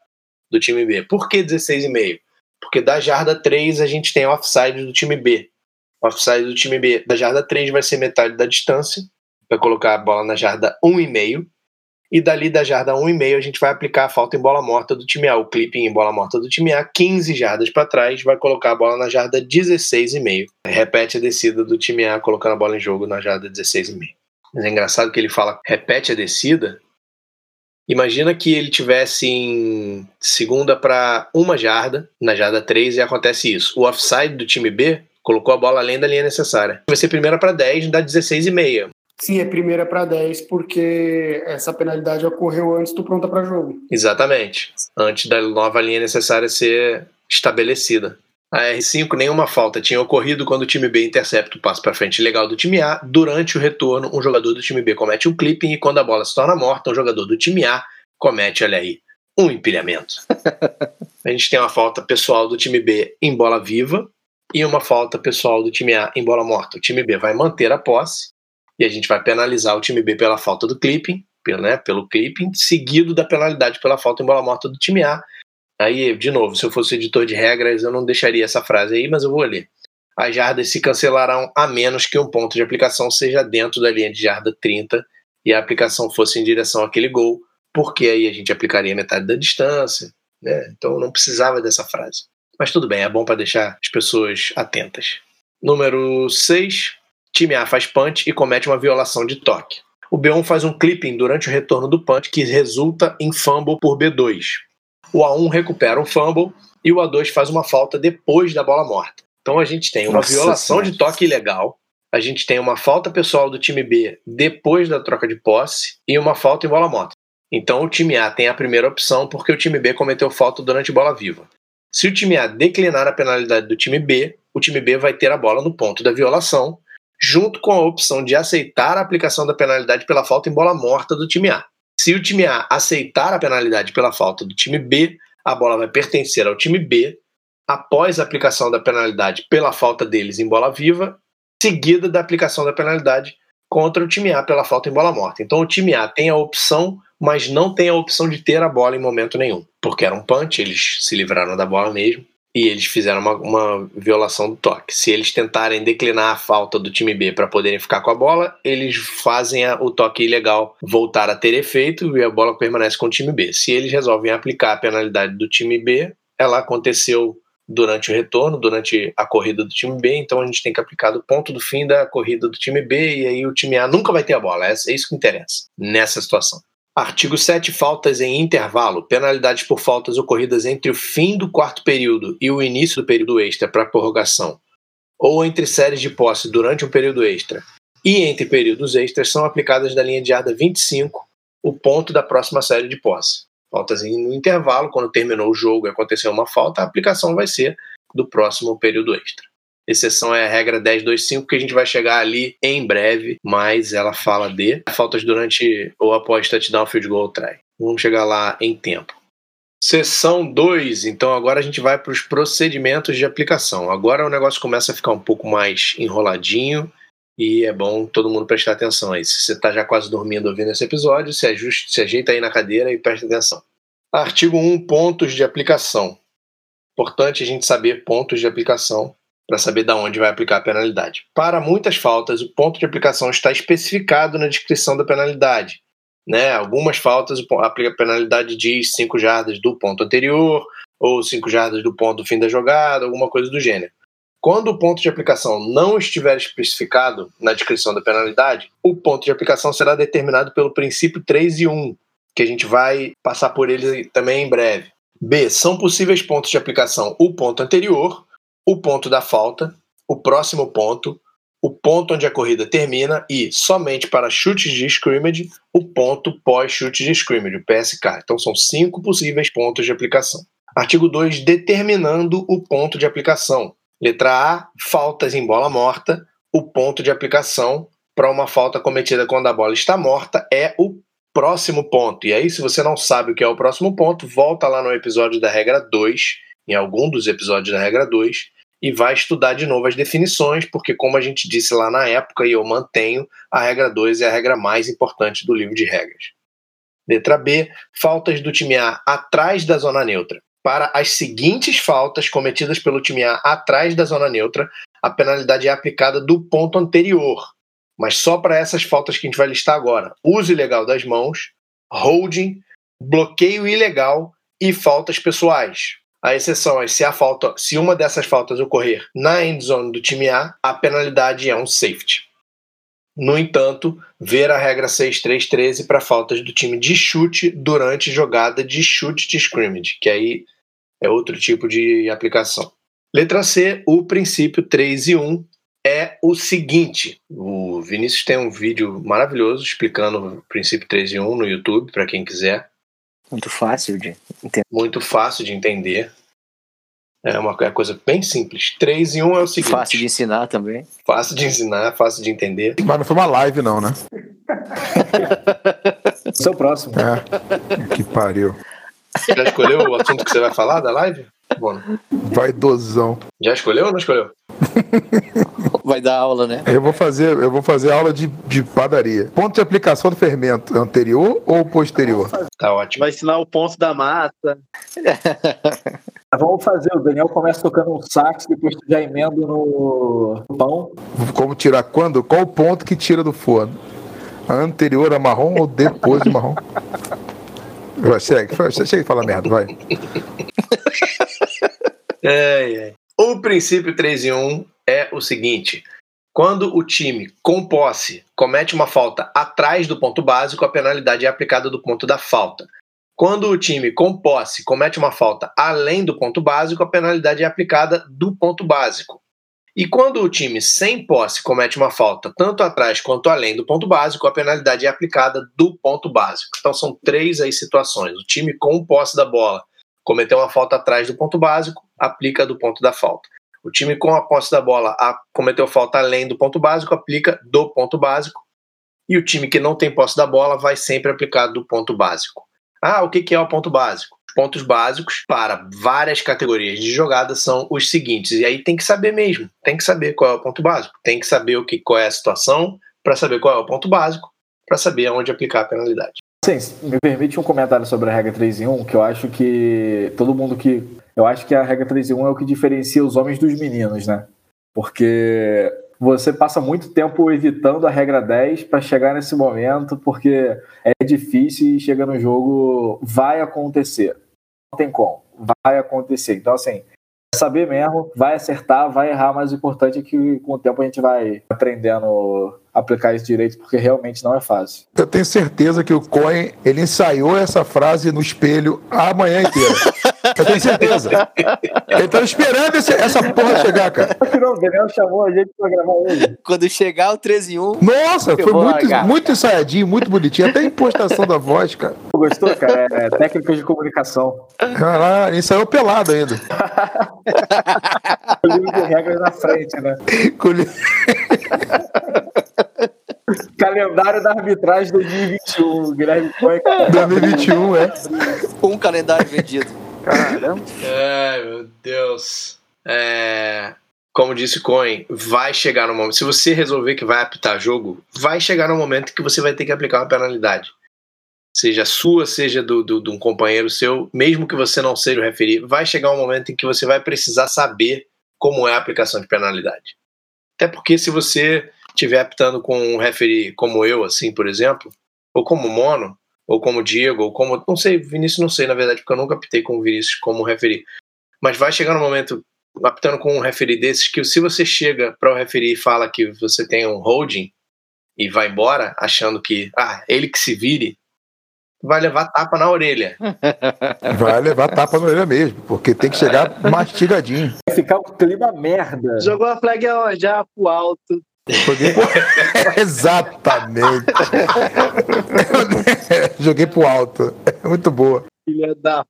do time B. Por que 16,5? Porque da jarda 3 a gente tem offside do time B. O offside do time B da jarda 3 vai ser metade da distância, vai colocar a bola na jarda 1,5. E dali da jarda 1,5 a gente vai aplicar a falta em bola morta do time A, o clipping em bola morta do time A, 15 jardas para trás, vai colocar a bola na jarda 16,5. Repete a descida do time A, colocando a bola em jogo na jarda 16,5. Mas é engraçado que ele fala repete a descida. Imagina que ele tivesse em segunda para uma jarda, na jarda 3, e acontece isso. O offside do time B colocou a bola além da linha necessária. Vai ser primeira para 10, dá 16,5. Sim, é primeira para 10, porque essa penalidade ocorreu antes do pronta para jogo. Exatamente. Antes da nova linha necessária ser estabelecida. A R5, nenhuma falta tinha ocorrido quando o time B intercepta o passo para frente legal do time A. Durante o retorno, um jogador do time B comete um clipping e quando a bola se torna morta, um jogador do time A comete, olha aí, um empilhamento. [LAUGHS] a gente tem uma falta pessoal do time B em bola viva e uma falta pessoal do time A em bola morta. O time B vai manter a posse e a gente vai penalizar o time B pela falta do clipping, pelo, né, pelo clipping, seguido da penalidade pela falta em bola morta do time A. Aí, de novo, se eu fosse editor de regras, eu não deixaria essa frase aí, mas eu vou ler. As jardas se cancelarão a menos que um ponto de aplicação seja dentro da linha de jarda 30 e a aplicação fosse em direção àquele gol, porque aí a gente aplicaria metade da distância. Né? Então não precisava dessa frase. Mas tudo bem, é bom para deixar as pessoas atentas. Número 6. Time A faz punch e comete uma violação de toque. O B1 faz um clipping durante o retorno do punch que resulta em fumble por B2. O A1 recupera um fumble e o A2 faz uma falta depois da bola morta. Então a gente tem uma Nossa violação Senhora. de toque ilegal, a gente tem uma falta pessoal do time B depois da troca de posse e uma falta em bola morta. Então o time A tem a primeira opção porque o time B cometeu falta durante bola viva. Se o time A declinar a penalidade do time B, o time B vai ter a bola no ponto da violação, junto com a opção de aceitar a aplicação da penalidade pela falta em bola morta do time A. Se o time A aceitar a penalidade pela falta do time B, a bola vai pertencer ao time B após a aplicação da penalidade pela falta deles em bola viva, seguida da aplicação da penalidade contra o time A pela falta em bola morta. Então o time A tem a opção, mas não tem a opção de ter a bola em momento nenhum, porque era um punch, eles se livraram da bola mesmo e eles fizeram uma, uma violação do toque. Se eles tentarem declinar a falta do time B para poderem ficar com a bola, eles fazem a- o toque ilegal voltar a ter efeito e a bola permanece com o time B. Se eles resolvem aplicar a penalidade do time B, ela aconteceu durante o retorno, durante a corrida do time B, então a gente tem que aplicar do ponto do fim da corrida do time B e aí o time A nunca vai ter a bola. É é isso que interessa nessa situação. Artigo 7. Faltas em intervalo. Penalidades por faltas ocorridas entre o fim do quarto período e o início do período extra para prorrogação, ou entre séries de posse durante um período extra e entre períodos extras são aplicadas da linha de jarda 25, o ponto da próxima série de posse. Faltas no intervalo, quando terminou o jogo e aconteceu uma falta, a aplicação vai ser do próximo período extra. Exceção é a regra 1025, que a gente vai chegar ali em breve, mas ela fala de faltas durante ou após touchdown, field goal, try. Vamos chegar lá em tempo. Seção 2, então agora a gente vai para os procedimentos de aplicação. Agora o negócio começa a ficar um pouco mais enroladinho e é bom todo mundo prestar atenção aí. Se você está já quase dormindo ouvindo esse episódio, se, ajuste, se ajeita aí na cadeira e presta atenção. Artigo 1, pontos de aplicação. Importante a gente saber pontos de aplicação para saber de onde vai aplicar a penalidade. Para muitas faltas, o ponto de aplicação está especificado na descrição da penalidade. Né? Algumas faltas, a penalidade diz 5 jardas do ponto anterior, ou 5 jardas do ponto do fim da jogada, alguma coisa do gênero. Quando o ponto de aplicação não estiver especificado na descrição da penalidade, o ponto de aplicação será determinado pelo princípio 3 e 1, que a gente vai passar por ele também em breve. B. São possíveis pontos de aplicação o ponto anterior, o ponto da falta, o próximo ponto, o ponto onde a corrida termina e, somente para chutes de scrimmage, o ponto pós-chute de scrimmage, o PSK. Então são cinco possíveis pontos de aplicação. Artigo 2, determinando o ponto de aplicação. Letra A, faltas em bola morta. O ponto de aplicação para uma falta cometida quando a bola está morta é o próximo ponto. E aí, se você não sabe o que é o próximo ponto, volta lá no episódio da regra 2, em algum dos episódios da regra 2, e vai estudar de novo as definições, porque, como a gente disse lá na época, e eu mantenho, a regra 2 é a regra mais importante do livro de regras. Letra B, faltas do time A atrás da zona neutra. Para as seguintes faltas cometidas pelo time A atrás da zona neutra, a penalidade é aplicada do ponto anterior, mas só para essas faltas que a gente vai listar agora: uso ilegal das mãos, holding, bloqueio ilegal e faltas pessoais. A exceção é se a falta, se uma dessas faltas ocorrer na end zone do time A, a penalidade é um safety. No entanto, ver a regra 6313 para faltas do time de chute durante jogada de chute de scrimmage, que aí é outro tipo de aplicação. Letra C, o princípio 3 e 1 é o seguinte: o Vinícius tem um vídeo maravilhoso explicando o princípio 3 e 1 no YouTube, para quem quiser. Muito fácil de entender. Muito fácil de entender. É uma é coisa bem simples. 3 e 1 é o seguinte. Fácil de ensinar também. Fácil de ensinar, fácil de entender. Mas não foi uma live, não, né? Seu próximo. É. Que pariu. Já escolheu o assunto que você vai falar da live? Bom. Vaidosão. Já escolheu ou não escolheu? [LAUGHS] Vai dar aula, né? Eu vou fazer, eu vou fazer aula de, de padaria. Ponto de aplicação do fermento, anterior ou posterior? Tá ótimo. Vai ensinar o ponto da massa. [LAUGHS] Vamos fazer, o Daniel começa tocando um sax, depois tu já emenda no pão. Como tirar quando? Qual o ponto que tira do forno? Anterior a marrom ou depois do marrom? [LAUGHS] Vai, segue, chega e fala merda, vai. É, é. O princípio 3 em 1 é o seguinte: quando o time com posse comete uma falta atrás do ponto básico, a penalidade é aplicada do ponto da falta. Quando o time com posse comete uma falta além do ponto básico, a penalidade é aplicada do ponto básico. E quando o time sem posse comete uma falta tanto atrás quanto além do ponto básico, a penalidade é aplicada do ponto básico. Então são três aí situações. O time com posse da bola cometeu uma falta atrás do ponto básico, aplica do ponto da falta. O time com a posse da bola cometeu falta além do ponto básico, aplica do ponto básico. E o time que não tem posse da bola vai sempre aplicar do ponto básico. Ah, o que é o ponto básico? Os pontos básicos para várias categorias de jogada são os seguintes. E aí tem que saber mesmo, tem que saber qual é o ponto básico, tem que saber o que, qual é a situação para saber qual é o ponto básico, para saber aonde aplicar a penalidade. Sim, me permite um comentário sobre a regra 3 em 1, que eu acho que todo mundo que. Eu acho que a regra 3 em 1 é o que diferencia os homens dos meninos, né? Porque você passa muito tempo evitando a regra 10 para chegar nesse momento, porque é difícil e chega no jogo, vai acontecer. Não tem como, vai acontecer. Então, assim, é saber mesmo, vai acertar, vai errar, mas o importante é que com o tempo a gente vai aprendendo aplicar isso direito, porque realmente não é fácil. Eu tenho certeza que o Cohen ele ensaiou essa frase no espelho a manhã inteira. Eu tenho certeza. Ele tava esperando esse- essa porra chegar, cara. O Daniel chamou a gente pra gravar hoje. Quando chegar o 13 em 1, Nossa, foi muito, largar, muito ensaiadinho, muito bonitinho. Até a impostação da voz, cara. Gostou, cara? É, técnicas de comunicação. Caralho, ensaiou pelado ainda. [LAUGHS] O livro de regras na frente, né? [LAUGHS] [LAUGHS] Calendário da arbitragem 2021. Guilherme Coy. 2021, é. um calendário vendido. Caramba. Ai, meu Deus. É, como disse Cohen, vai chegar no momento. Se você resolver que vai apitar jogo, vai chegar no momento que você vai ter que aplicar uma penalidade. Seja sua, seja do, do, de um companheiro seu, mesmo que você não seja o referido, vai chegar um momento em que você vai precisar saber como é a aplicação de penalidade. Até porque se você estiver apitando com um referi como eu, assim, por exemplo, ou como Mono, ou como Diego, ou como. Não sei, Vinícius não sei, na verdade, porque eu nunca apitei com o Vinícius como referi. Mas vai chegar no momento, apitando com um referi desses, que se você chega para o referi e fala que você tem um holding e vai embora, achando que, ah, ele que se vire, vai levar tapa na orelha. [LAUGHS] Vai levar tapa na orelha mesmo, porque tem que chegar mastigadinho. Vai ficar um clima merda. Jogou a flag já pro alto. Joguei pro... Exatamente. Joguei pro alto. [LAUGHS] [LAUGHS] Muito boa. Filha da.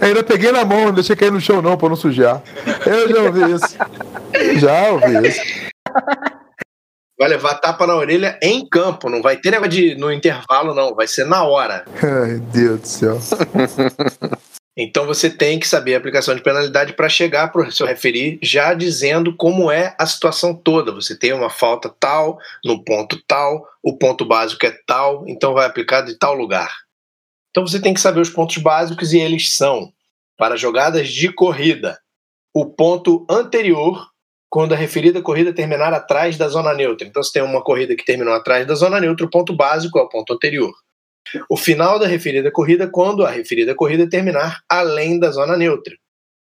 Ainda peguei na mão, não deixei cair no chão não, pra não sujar. Eu já ouvi isso. Já ouvi isso. Vai levar tapa na orelha em campo, não vai ter negócio de no intervalo, não, vai ser na hora. Ai, Deus do céu. Então você tem que saber a aplicação de penalidade para chegar para o seu referir já dizendo como é a situação toda. Você tem uma falta tal, no ponto tal, o ponto básico é tal, então vai aplicar de tal lugar. Então você tem que saber os pontos básicos e eles são para jogadas de corrida. O ponto anterior, quando a referida corrida terminar atrás da zona neutra. Então você tem uma corrida que terminou atrás da zona neutra, o ponto básico é o ponto anterior o final da referida corrida quando a referida corrida terminar além da zona neutra.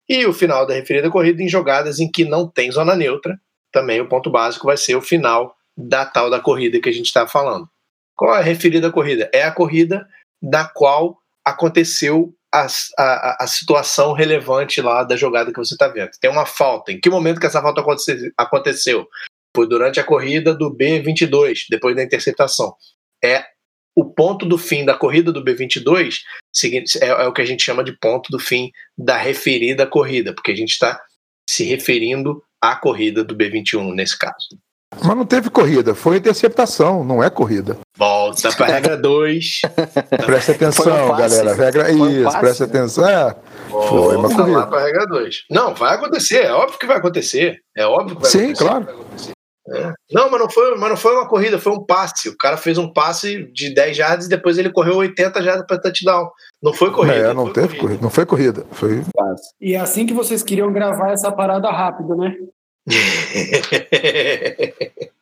E o final da referida corrida em jogadas em que não tem zona neutra, também o ponto básico vai ser o final da tal da corrida que a gente está falando. Qual é a referida corrida? É a corrida da qual aconteceu a, a, a situação relevante lá da jogada que você está vendo. Tem uma falta. Em que momento que essa falta aconte- aconteceu? Foi durante a corrida do B22, depois da interceptação. É o ponto do fim da corrida do B22 seguinte, é, é o que a gente chama de ponto do fim da referida corrida, porque a gente está se referindo à corrida do B21 nesse caso. Mas não teve corrida, foi interceptação, não é corrida. Volta para a regra [LAUGHS] 2. Presta atenção, um galera. Regra... Um Isso, passe, presta né? atenção. É. Foi uma Volta corrida. lá para a regra 2. Não, vai acontecer, é óbvio que vai acontecer. É óbvio que vai Sim, acontecer. claro. É. Não, mas não, foi, mas não foi uma corrida, foi um passe. O cara fez um passe de 10 jardas e depois ele correu 80 jardas para touchdown. Não foi corrida. É, não foi teve corrida. Não foi corrida. Foi. E é assim que vocês queriam gravar essa parada rápido, né? [LAUGHS]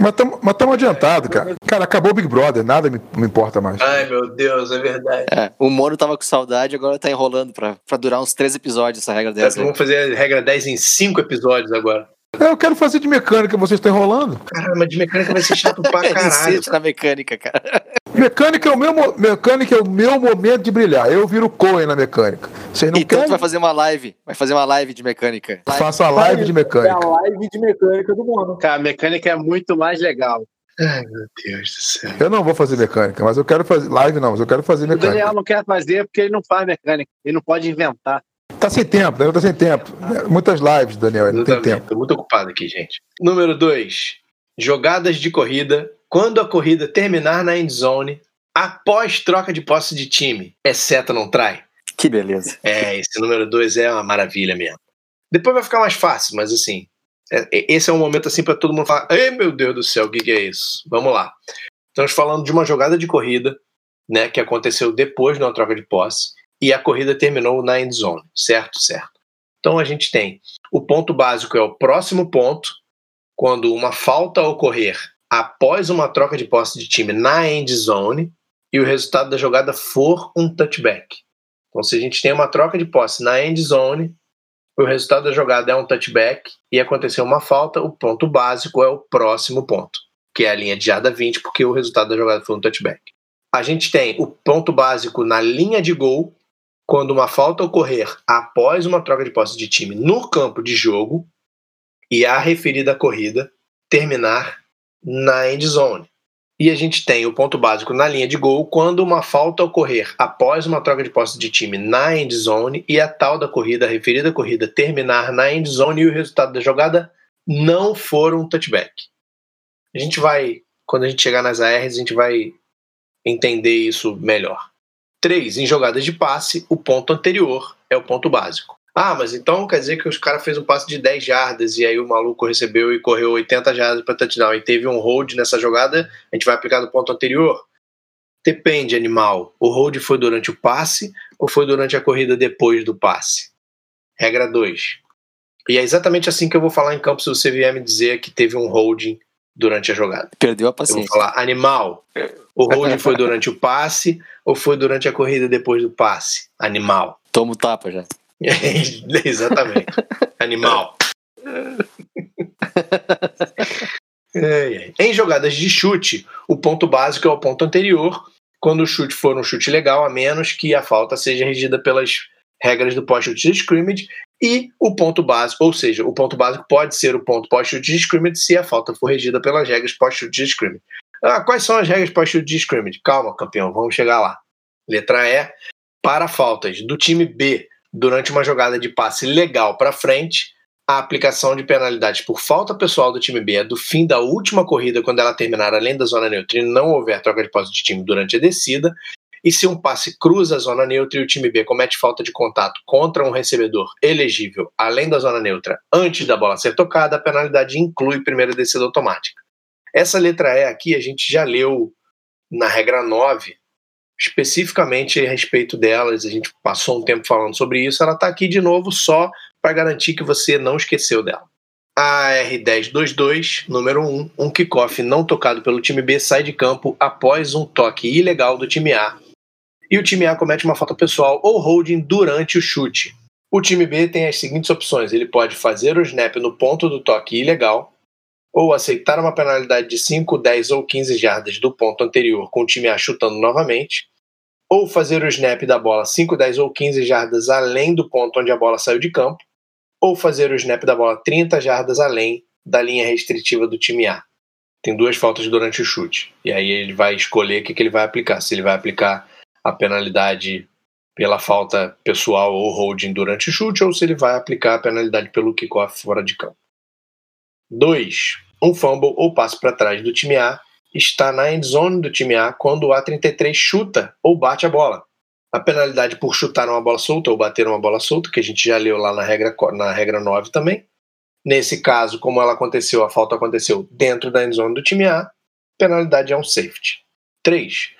Mas estamos adiantados, cara. Cara, acabou o Big Brother, nada me, me importa mais. Ai, meu Deus, é verdade. É, o Mono tava com saudade, agora tá enrolando pra, pra durar uns três episódios essa regra Parece dessa. que vamos fazer a regra 10 em 5 episódios agora. É, Eu quero fazer de mecânica, vocês estão enrolando. Caramba, mas de mecânica vai ser chato [LAUGHS] pra Ele caralho. na mecânica, cara. Mecânica é o meu, mecânica é o meu momento de brilhar. Eu viro Cohen na mecânica. Vocês não então tu querem? vai fazer uma live. Vai fazer uma live de mecânica. Live. Faça a live de É mecânica. a live de mecânica do mundo. Cara, a mecânica é muito mais legal. Ai, meu Deus do céu. Eu não vou fazer mecânica, mas eu quero fazer. Live não, mas eu quero fazer O Daniel mecânica. não quer fazer porque ele não faz mecânica. Ele não pode inventar. Tá sem tempo, Daniel tá sem tempo. Muitas lives, Daniel, não tem tempo. Tô muito ocupado aqui, gente. Número 2. Jogadas de corrida. Quando a corrida terminar na end zone, após troca de posse de time, exceto não trai. Que beleza. É, esse número 2 é uma maravilha mesmo. Depois vai ficar mais fácil, mas assim, é- é- esse é um momento assim para todo mundo falar: "Ei, meu Deus do céu, o que, que é isso?". Vamos lá. Estamos falando de uma jogada de corrida, né, que aconteceu depois de uma troca de posse e a corrida terminou na end zone, certo? Certo. Então a gente tem o ponto básico é o próximo ponto, quando uma falta ocorrer após uma troca de posse de time na end zone e o resultado da jogada for um touchback. Então, se a gente tem uma troca de posse na end zone, o resultado da jogada é um touchback e aconteceu uma falta, o ponto básico é o próximo ponto. que é a linha de jarda 20, porque o resultado da jogada foi um touchback. A gente tem o ponto básico na linha de gol, quando uma falta ocorrer após uma troca de posse de time no campo de jogo e a referida corrida terminar na end zone. E a gente tem o ponto básico na linha de gol quando uma falta ocorrer após uma troca de posse de time na end zone e a tal da corrida, a referida corrida, terminar na end zone e o resultado da jogada não for um touchback. A gente vai, quando a gente chegar nas ARs, a gente vai entender isso melhor. 3. Em jogadas de passe, o ponto anterior é o ponto básico. Ah, mas então quer dizer que os cara fez um passe de 10 jardas e aí o maluco recebeu e correu 80 jardas para touchdown e teve um hold nessa jogada, a gente vai aplicar no ponto anterior? Depende, animal. O hold foi durante o passe ou foi durante a corrida depois do passe? Regra 2. E é exatamente assim que eu vou falar em campo se você vier me dizer que teve um holding durante a jogada. Perdeu a Eu vou paciência. falar, animal. O holding foi durante o passe ou foi durante a corrida depois do passe? Animal. [LAUGHS] Toma o tapa já. [LAUGHS] Exatamente. Animal. Em jogadas de chute, o ponto básico é o ponto anterior, quando o chute for um chute legal, a menos que a falta seja regida pelas regras do pós-chute de scrimmage, e o ponto básico, ou seja, o ponto básico pode ser o ponto pós-chute de scrimmage se a falta for regida pelas regras pós-chute de scrimmage. Ah, quais são as regras pós-chute de scrimmage? Calma, campeão, vamos chegar lá. Letra E, para faltas do time B durante uma jogada de passe legal para frente, a aplicação de penalidades por falta pessoal do time B é do fim da última corrida, quando ela terminar além da zona neutra e não houver troca de posse de time durante a descida. E se um passe cruza a zona neutra e o time B comete falta de contato contra um recebedor elegível além da zona neutra antes da bola ser tocada, a penalidade inclui primeira descida automática. Essa letra E aqui a gente já leu na regra 9, especificamente a respeito delas. A gente passou um tempo falando sobre isso. Ela está aqui de novo só para garantir que você não esqueceu dela. A R1022, número 1, um kickoff não tocado pelo time B sai de campo após um toque ilegal do time A. E o time A comete uma falta pessoal ou holding durante o chute. O time B tem as seguintes opções: ele pode fazer o snap no ponto do toque ilegal, ou aceitar uma penalidade de 5, 10 ou 15 jardas do ponto anterior com o time A chutando novamente, ou fazer o snap da bola 5, 10 ou 15 jardas além do ponto onde a bola saiu de campo, ou fazer o snap da bola 30 jardas além da linha restritiva do time A. Tem duas faltas durante o chute. E aí ele vai escolher o que, que ele vai aplicar. Se ele vai aplicar a penalidade pela falta pessoal ou holding durante o chute, ou se ele vai aplicar a penalidade pelo kickoff fora de campo. 2. Um fumble ou passe para trás do time A está na end zone do time A quando o A33 chuta ou bate a bola. A penalidade por chutar uma bola solta ou bater uma bola solta, que a gente já leu lá na regra, na regra 9 também. Nesse caso, como ela aconteceu, a falta aconteceu dentro da end zone do time A, penalidade é um safety. 3.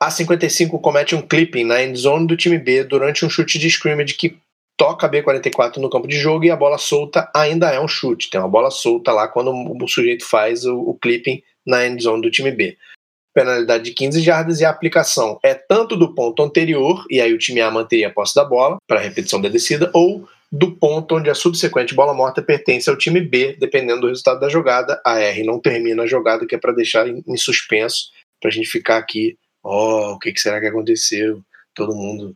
A 55 comete um clipping na end zone do time B durante um chute de scrimmage que toca a B44 no campo de jogo e a bola solta ainda é um chute. Tem uma bola solta lá quando o sujeito faz o, o clipping na end zone do time B. Penalidade de 15 jardas e a aplicação é tanto do ponto anterior, e aí o time A manteria a posse da bola para a repetição da descida, ou do ponto onde a subsequente bola morta pertence ao time B, dependendo do resultado da jogada. A R não termina a jogada, que é para deixar em, suspenso, para a gente ficar aqui, oh, o que será que aconteceu? Todo mundo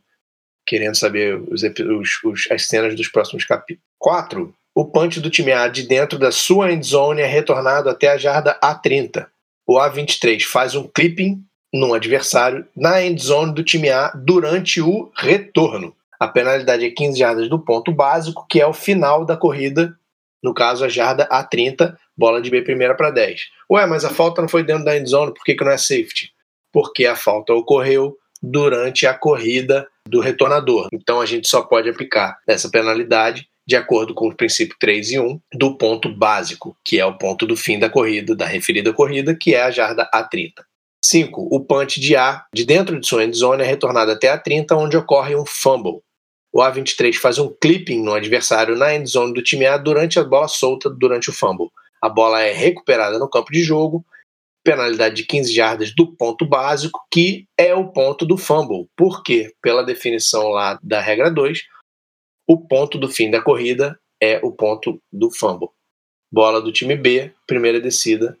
querendo saber os, os, os, as cenas dos próximos capítulos. 4. O punch do time A de dentro da sua end zone é retornado até a jarda A30. O A23 faz um clipping num adversário na end zone do time A durante o retorno. A penalidade é 15 jardas do ponto básico, que é o final da corrida, no caso a jarda A30, bola de B primeira para 10. Ué, mas a falta não foi dentro da end zone, por que, que não é safety? Porque a falta ocorreu durante a corrida do retornador. Então a gente só pode aplicar essa penalidade de acordo com o princípio 3 e 1 do ponto básico, que é o ponto do fim da corrida, da referida corrida, que é a jarda A30. 5. O punch de A de dentro de sua endzone é retornado até a 30, onde ocorre um fumble. O A23 faz um clipping no adversário na endzone do time A durante a bola solta durante o fumble. A bola é recuperada no campo de jogo, penalidade de 15 jardas do ponto básico, que é o ponto do fumble. Por quê? Pela definição lá da regra 2, o ponto do fim da corrida é o ponto do fumble. Bola do time B, primeira descida,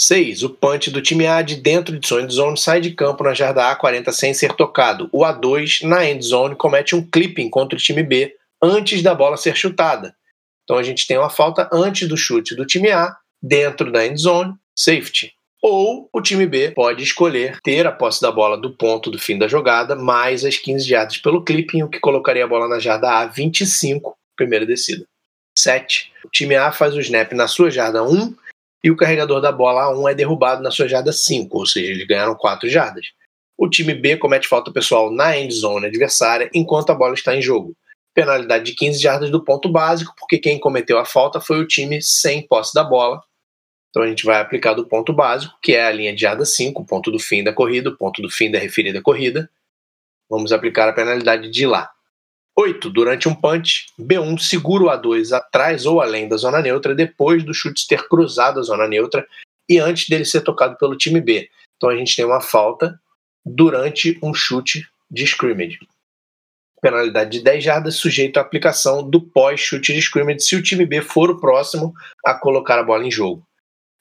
6. O punch do time A de dentro de sua endzone sai de campo na jarda A40 sem ser tocado. O A2, na endzone, comete um clipping contra o time B antes da bola ser chutada. Então a gente tem uma falta antes do chute do time A, dentro da endzone, safety. Ou o time B pode escolher ter a posse da bola do ponto do fim da jogada, mais as 15 jardas pelo clipping, o que colocaria a bola na jarda A 25, primeira descida. 7. O time A faz o snap na sua jarda 1 e o carregador da bola A1 é derrubado na sua jarda 5, ou seja, eles ganharam 4 jardas. O time B comete falta pessoal na end zone adversária enquanto a bola está em jogo. Penalidade de 15 jardas do ponto básico, porque quem cometeu a falta foi o time sem posse da bola. Então a gente vai aplicar do ponto básico, que é a linha de jarda 5, o ponto do fim da corrida, o ponto do fim da referida corrida. Vamos aplicar a penalidade de lá. 8. Durante um punch, B1 segura o A2 atrás ou além da zona neutra depois do chute ter cruzado a zona neutra e antes dele ser tocado pelo time B. Então a gente tem uma falta durante um chute de scrimmage. Penalidade de 10 jardas sujeito à aplicação do pós-chute de scrimmage se o time B for o próximo a colocar a bola em jogo.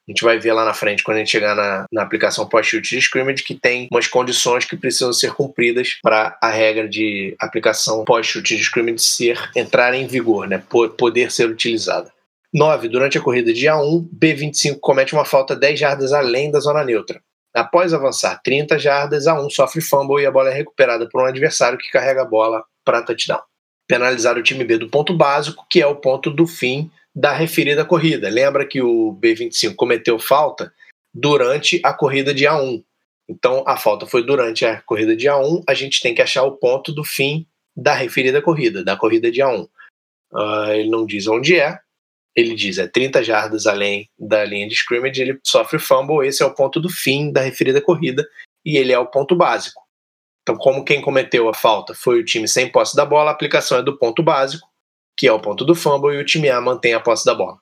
A gente vai ver lá na frente, quando a gente chegar na, na aplicação pós-chute de scrimmage, que tem umas condições que precisam ser cumpridas para a regra de aplicação pós-chute de scrimmage ser, entrar em vigor, né? poder ser utilizada. 9. Durante a corrida de A1, B25 comete uma falta 10 jardas além da zona neutra. Após avançar 30 jardas, A1 sofre fumble e a bola é recuperada por um adversário que carrega a bola para touchdown. Penalizar o time B do ponto básico, que é o ponto do fim da referida corrida. Lembra que o B25 cometeu falta durante a corrida de A1. Então a falta foi durante a corrida de A1, a gente tem que achar o ponto do fim da referida corrida, da corrida de A1. Uh, ah, ele não diz onde é, ele diz é 30 jardas além da linha de scrimmage, ele sofre fumble, esse é o ponto do fim da referida corrida e ele é o ponto básico. Então, como quem cometeu a falta foi o time sem posse da bola, a aplicação é do ponto básico que é o ponto do fumble, e o time A mantém a posse da bola.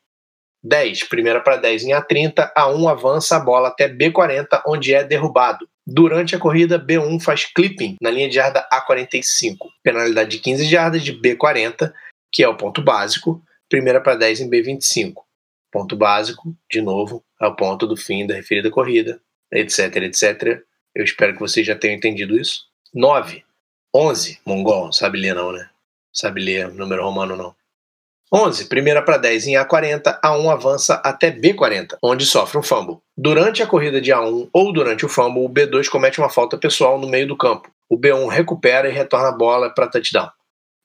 10, primeira para 10 em A30, A1 avança a bola até B40, onde é derrubado. Durante a corrida, B1 faz clipping na linha de jarda A45. Penalidade de 15 jardas de B40, que é o ponto básico, primeira para 10 em B25. Ponto básico, de novo, é o ponto do fim da referida corrida, etc, etc. Eu espero que vocês já tenham entendido isso. 9, 11, Mongol, sabe ler não, né? Sabe ler número romano não. 11. Primeira para 10 em A40, A1 avança até B40, onde sofre um fumble. Durante a corrida de A1 ou durante o fumble, o B2 comete uma falta pessoal no meio do campo. O B1 recupera e retorna a bola para touchdown.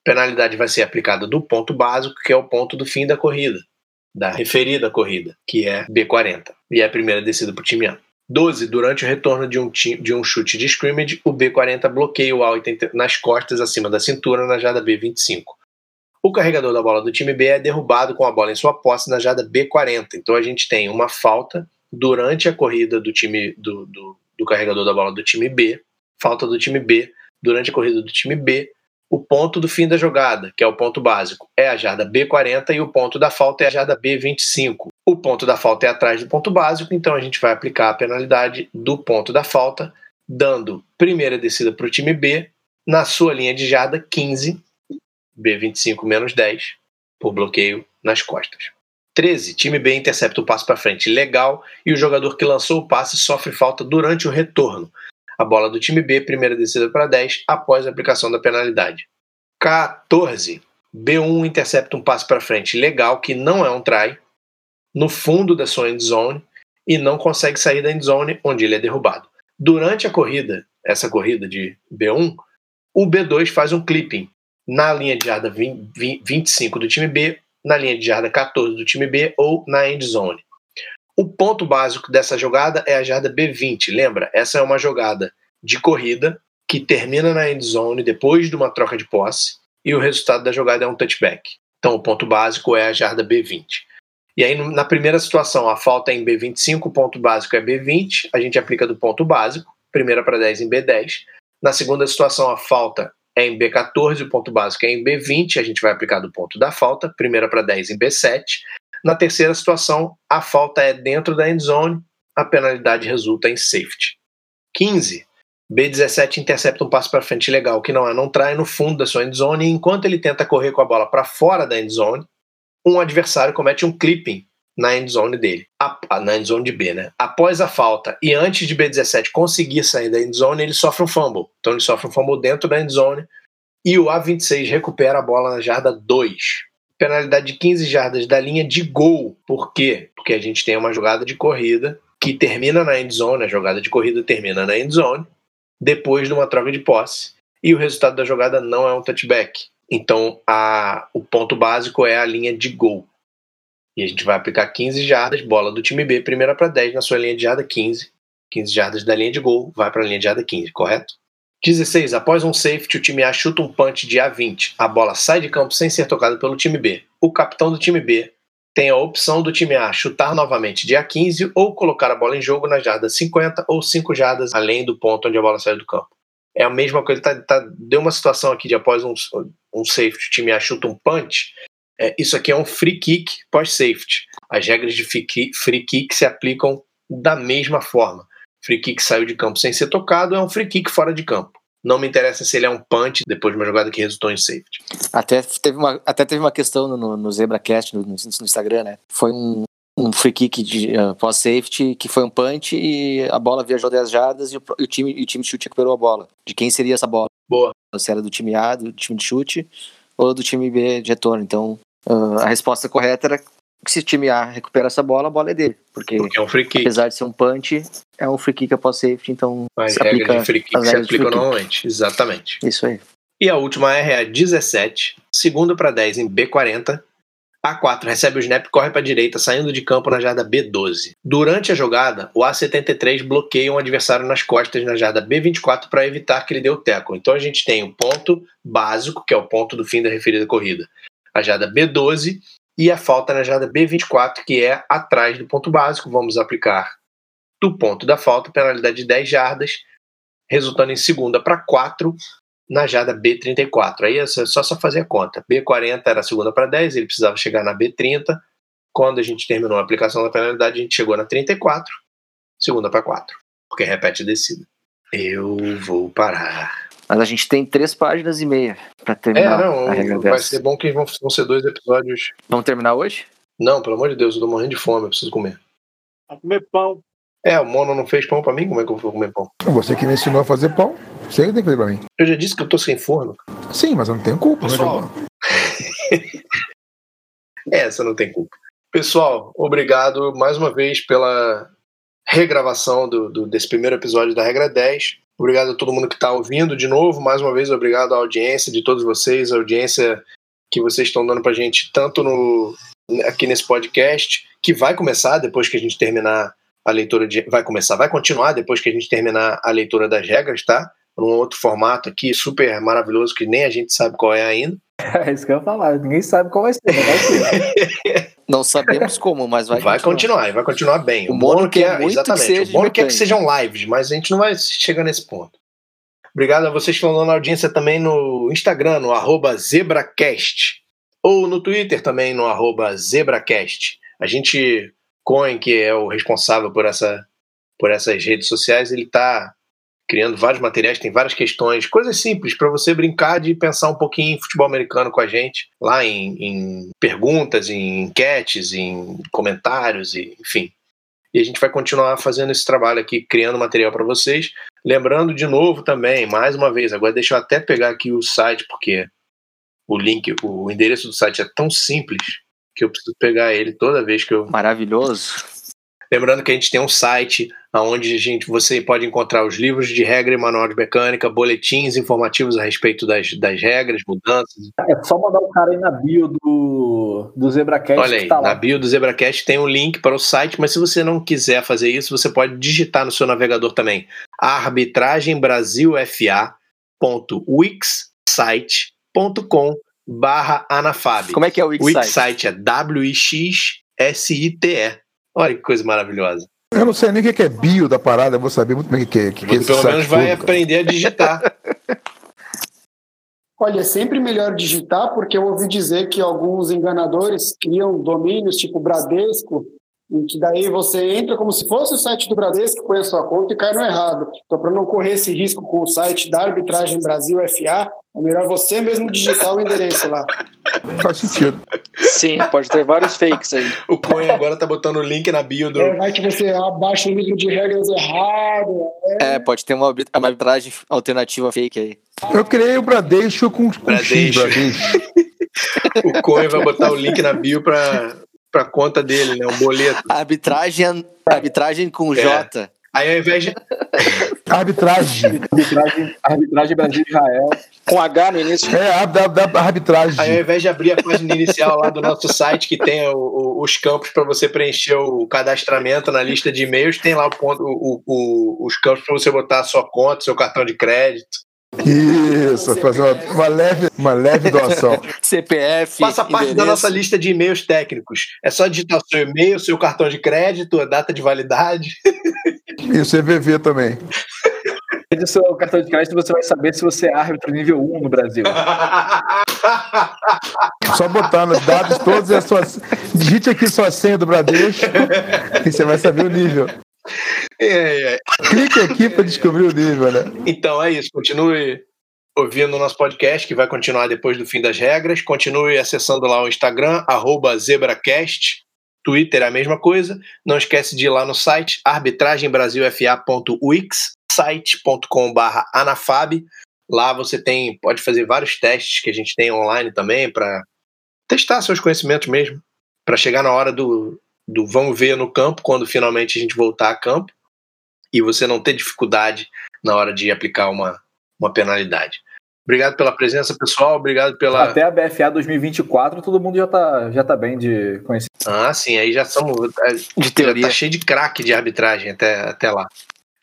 Penalidade vai ser aplicada do ponto básico, que é o ponto do fim da corrida, da referida corrida, que é B40, e é a primeira descida para o time A. 12. Durante o retorno de um, de um chute de scrimmage, o B40 bloqueia o A80 nas costas acima da cintura na jada B25. O carregador da bola do time B é derrubado com a bola em sua posse na jada B40. Então a gente tem uma falta durante a corrida do time do, do, do carregador da bola do time B, falta do time B durante a corrida do time B, o ponto do fim da jogada, que é o ponto básico, é a jarda B40 e o ponto da falta é a jarda B25. O ponto da falta é atrás do ponto básico, então a gente vai aplicar a penalidade do ponto da falta, dando primeira descida para o time B, na sua linha de jarda 15, B25 menos 10, por bloqueio nas costas. 13. Time B intercepta o passe para frente legal e o jogador que lançou o passe sofre falta durante o retorno a bola do time B, primeira descida para 10, após a aplicação da penalidade. 14. B1 intercepta um passe para frente legal, que não é um try, no fundo da sua end zone e não consegue sair da end zone, onde ele é derrubado. Durante a corrida, essa corrida de B1, o B2 faz um clipping na linha de jarda 20, 25 do time B, na linha de jarda 14 do time B ou na end zone. O ponto básico dessa jogada é a jarda B20. Lembra? Essa é uma jogada de corrida que termina na end zone depois de uma troca de posse e o resultado da jogada é um touchback. Então o ponto básico é a jarda B20. E aí na primeira situação a falta é em B25, o ponto básico é B20, a gente aplica do ponto básico, primeira para 10 em B10. Na segunda situação a falta é em B14, o ponto básico é em B20, a gente vai aplicar do ponto da falta, primeira para 10 em B7. Na terceira situação, a falta é dentro da end zone, a penalidade resulta em safety. 15. B17 intercepta um passo para frente legal que não é, não trai no fundo da sua end zone e enquanto ele tenta correr com a bola para fora da end zone, um adversário comete um clipping na endzone dele. Na endzone de B, né? Após a falta e antes de B17 conseguir sair da endzone, ele sofre um fumble. Então ele sofre um fumble dentro da endzone e o A26 recupera a bola na jarda 2. Penalidade de 15 jardas da linha de gol. Por quê? Porque a gente tem uma jogada de corrida que termina na endzone, a jogada de corrida termina na endzone, depois de uma troca de posse. E o resultado da jogada não é um touchback. Então a, o ponto básico é a linha de gol. E a gente vai aplicar 15 jardas, bola do time B, primeira para 10 na sua linha de jarda 15. 15 jardas da linha de gol, vai para a linha de jarda 15, correto? 16. Após um safety, o time A chuta um punch de A20. A bola sai de campo sem ser tocada pelo time B. O capitão do time B tem a opção do time A chutar novamente de A15 ou colocar a bola em jogo na jarda 50 ou 5 jardas além do ponto onde a bola saiu do campo. É a mesma coisa, tá, tá- deu uma situação aqui de após um, um safety, o time A chuta um punch. É, isso aqui é um free kick pós-safety. As regras de free kick, se aplicam da mesma forma. Free kick saiu de campo sem ser tocado, é um free kick fora de campo. Não me interessa se ele é um punch depois de uma jogada que resultou em safety. Até teve uma, até teve uma questão no, no, ZebraCast, no, no Instagram, né? Foi um, um free kick de uh, pós-safety que foi um punch e a bola viajou 10 jardas e o, e o time, e o time de chute recuperou a bola. De quem seria essa bola? Boa. Se era do time A, do time de chute, ou do time B de retorno. Então, uh, a resposta correta era que se o time A recupera essa bola, a bola é dele. Porque, Porque é um free kick. apesar de ser um punch, é um free kick após safety, então As se aplica de free kick se kick. normalmente. Exatamente. Isso aí. E a última R é a 17, segunda para 10 em B40. A4 recebe o snap, corre para a direita, saindo de campo na jarda B12. Durante a jogada, o A73 bloqueia um adversário nas costas na jarda B24 para evitar que ele dê o teco. Então a gente tem o ponto básico, que é o ponto do fim da referida corrida, a jarda B12, e a falta na jarda B24, que é atrás do ponto básico. Vamos aplicar do ponto da falta, penalidade de 10 jardas, resultando em segunda para 4 na jarda B34. Aí é só só fazer a conta. B40 era a segunda para 10, ele precisava chegar na B30. Quando a gente terminou a aplicação da penalidade, a gente chegou na 34, segunda para 4, porque repete a descida. Eu vou parar. Mas a gente tem três páginas e meia pra É, terminar a regra não, vai dessa. ser bom que vão, vão ser dois episódios. Vamos terminar hoje? Não, pelo amor de Deus, eu tô morrendo de fome, eu preciso comer. Pra comer pão. É, o Mono não fez pão pra mim, como é que eu vou comer pão? Você que me ensinou a fazer pão, você que tem que fazer pra mim. Eu já disse que eu tô sem forno. Sim, mas eu não tenho culpa. Pessoal? Essa [LAUGHS] não tem culpa. Pessoal, obrigado mais uma vez pela regravação do, do- desse primeiro episódio da Regra 10. Obrigado a todo mundo que está ouvindo de novo. Mais uma vez, obrigado à audiência de todos vocês, a audiência que vocês estão dando pra gente, tanto no, aqui nesse podcast, que vai começar depois que a gente terminar a leitura de. Vai começar, vai continuar depois que a gente terminar a leitura das regras, tá? Num outro formato aqui, super maravilhoso, que nem a gente sabe qual é ainda. [LAUGHS] É isso que eu ia falar. Ninguém sabe qual vai ser. Vai ser. [LAUGHS] Não sabemos como, mas vai, Vai, continuar. e vai continuar bem. O Mono quer muito que exatamente. seja o Mono de quer que mecânica. sejam lives, mas a gente não vai chegar nesse ponto. Obrigado a vocês que estão dando audiência também no Instagram, no arroba ZebraCast. Ou no Twitter também, no arroba ZebraCast. A gente, Cohen, que é o responsável por, essa, por essas redes sociais, ele está criando vários materiais, tem várias questões, coisas simples para você brincar de pensar um pouquinho em futebol americano com a gente, lá em, em perguntas, em enquetes, em comentários, e, enfim. E a gente vai continuar fazendo esse trabalho aqui, criando material para vocês. Lembrando de novo também, mais uma vez, agora deixa eu até pegar aqui o site, porque o link, o endereço do site é tão simples que eu preciso pegar ele toda vez que eu Maravilhoso. Lembrando que a gente tem um site onde a gente, você pode encontrar os livros de regra e manual de mecânica, boletins informativos a respeito das, das regras, mudanças. É só mandar o cara aí na bio do, do ZebraCast Olha aí, que tá na lá. bio do ZebraCast tem um link para o site, mas se você não quiser fazer isso, você pode digitar no seu navegador também arbitragembrasilfa.wixsite.com barra anafab. Como é que é o O Wixsite? Wixsite é W-I-X-S-I-T-E. Olha que coisa maravilhosa. Eu não sei nem o que é bio da parada, eu vou saber muito bem o que, é- que, que é pelo menos vai aprender a digitar. [LAUGHS] Olha, é sempre melhor digitar, porque eu ouvi dizer que alguns enganadores criam domínios tipo Bradesco, em que daí você entra como se fosse o site do Bradesco, põe a sua conta e cai no errado. Então, para não correr esse risco com o site da Arbitragem Brasil FA, é melhor você mesmo digitar o endereço lá. Faz sentido. Sim, pode ter vários fakes aí. O Cohen agora tá botando o link na bio do. É, vai que você abaixa o livro de regras errado. É, pode ter uma, uma arbitragem alternativa fake aí. Eu criei o Bradesco com, com X, Bradesco. Bradesco. [LAUGHS] O Cohen vai botar o link na bio pra, pra conta dele, né? O boleto. [LAUGHS] Arbitragem, arbitragem com É. J. Aí ao invés de. [LAUGHS] Arbitragem. Arbitragem, arbitragem Brasil-Israel. Com H no início. É, a, da, da Aí ao arbitragem. invés de abrir a página inicial lá do nosso site, que tem o- o- os campos para você preencher o cadastramento na lista de e-mails, tem lá o ponto, o- o- os campos para você botar a sua conta, seu cartão de crédito. Isso, fazer uma, uma leve, uma leve doação. [LAUGHS] CPF. Faça parte da endereço. nossa lista de e-mails técnicos. É só digitar o seu e-mail, seu cartão de crédito, a data de validade. E o CVV também. Pede o seu cartão de crédito você vai saber se você é árbitro nível 1 no Brasil. [LAUGHS] Só botar nos dados todos as suas. Digite aqui sua senha do Bradesco e você vai saber o nível. É, é. Clique aqui para descobrir o nível, né? Então é isso. Continue ouvindo o nosso podcast, que vai continuar depois do fim das regras. Continue acessando lá o Instagram, ZebraCast. Twitter é a mesma coisa. Não esquece de ir lá no site arbitragembrasilfa.wix, site.com.br anafab. Lá você tem, pode fazer vários testes que a gente tem online também para testar seus conhecimentos mesmo, para chegar na hora do, do vamos ver no campo, quando finalmente a gente voltar a campo, e você não ter dificuldade na hora de aplicar uma, uma penalidade. Obrigado pela presença, pessoal. Obrigado pela. Até a BFA 2024, todo mundo já tá, já tá bem de conhecimento. Ah, sim, aí já somos. De Já teoria. tá cheio de craque de arbitragem até, até lá.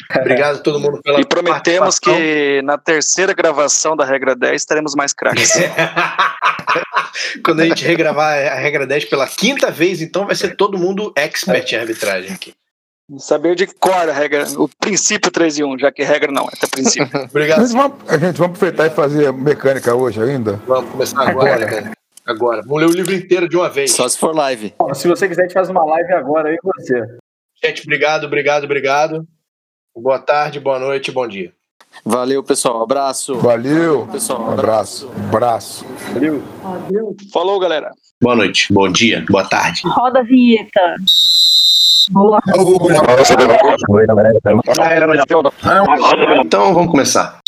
[LAUGHS] Obrigado a todo mundo pela E prometemos que na terceira gravação da regra 10 teremos mais craques. [LAUGHS] Quando a gente regravar a regra 10 pela quinta vez, então vai ser todo mundo expert em arbitragem aqui. Saber de cor a regra, o princípio 3 e 1, já que regra não, é até princípio. [LAUGHS] Obrigado. Mas vamos, a gente vamos aproveitar e fazer mecânica hoje ainda? Vamos começar agora, Agora. né? Agora. Vamos ler o livro inteiro de uma vez. Só se for live. Bom, se você quiser, a gente faz uma live agora aí com você. Gente, obrigado, obrigado, obrigado. Boa tarde, boa noite, bom dia. Valeu, pessoal. Abraço. Valeu. Pessoal, abraço. Abraço. Valeu? Falou, galera. Boa noite, bom dia, boa tarde. Roda a vinheta. Boa. Então vamos começar.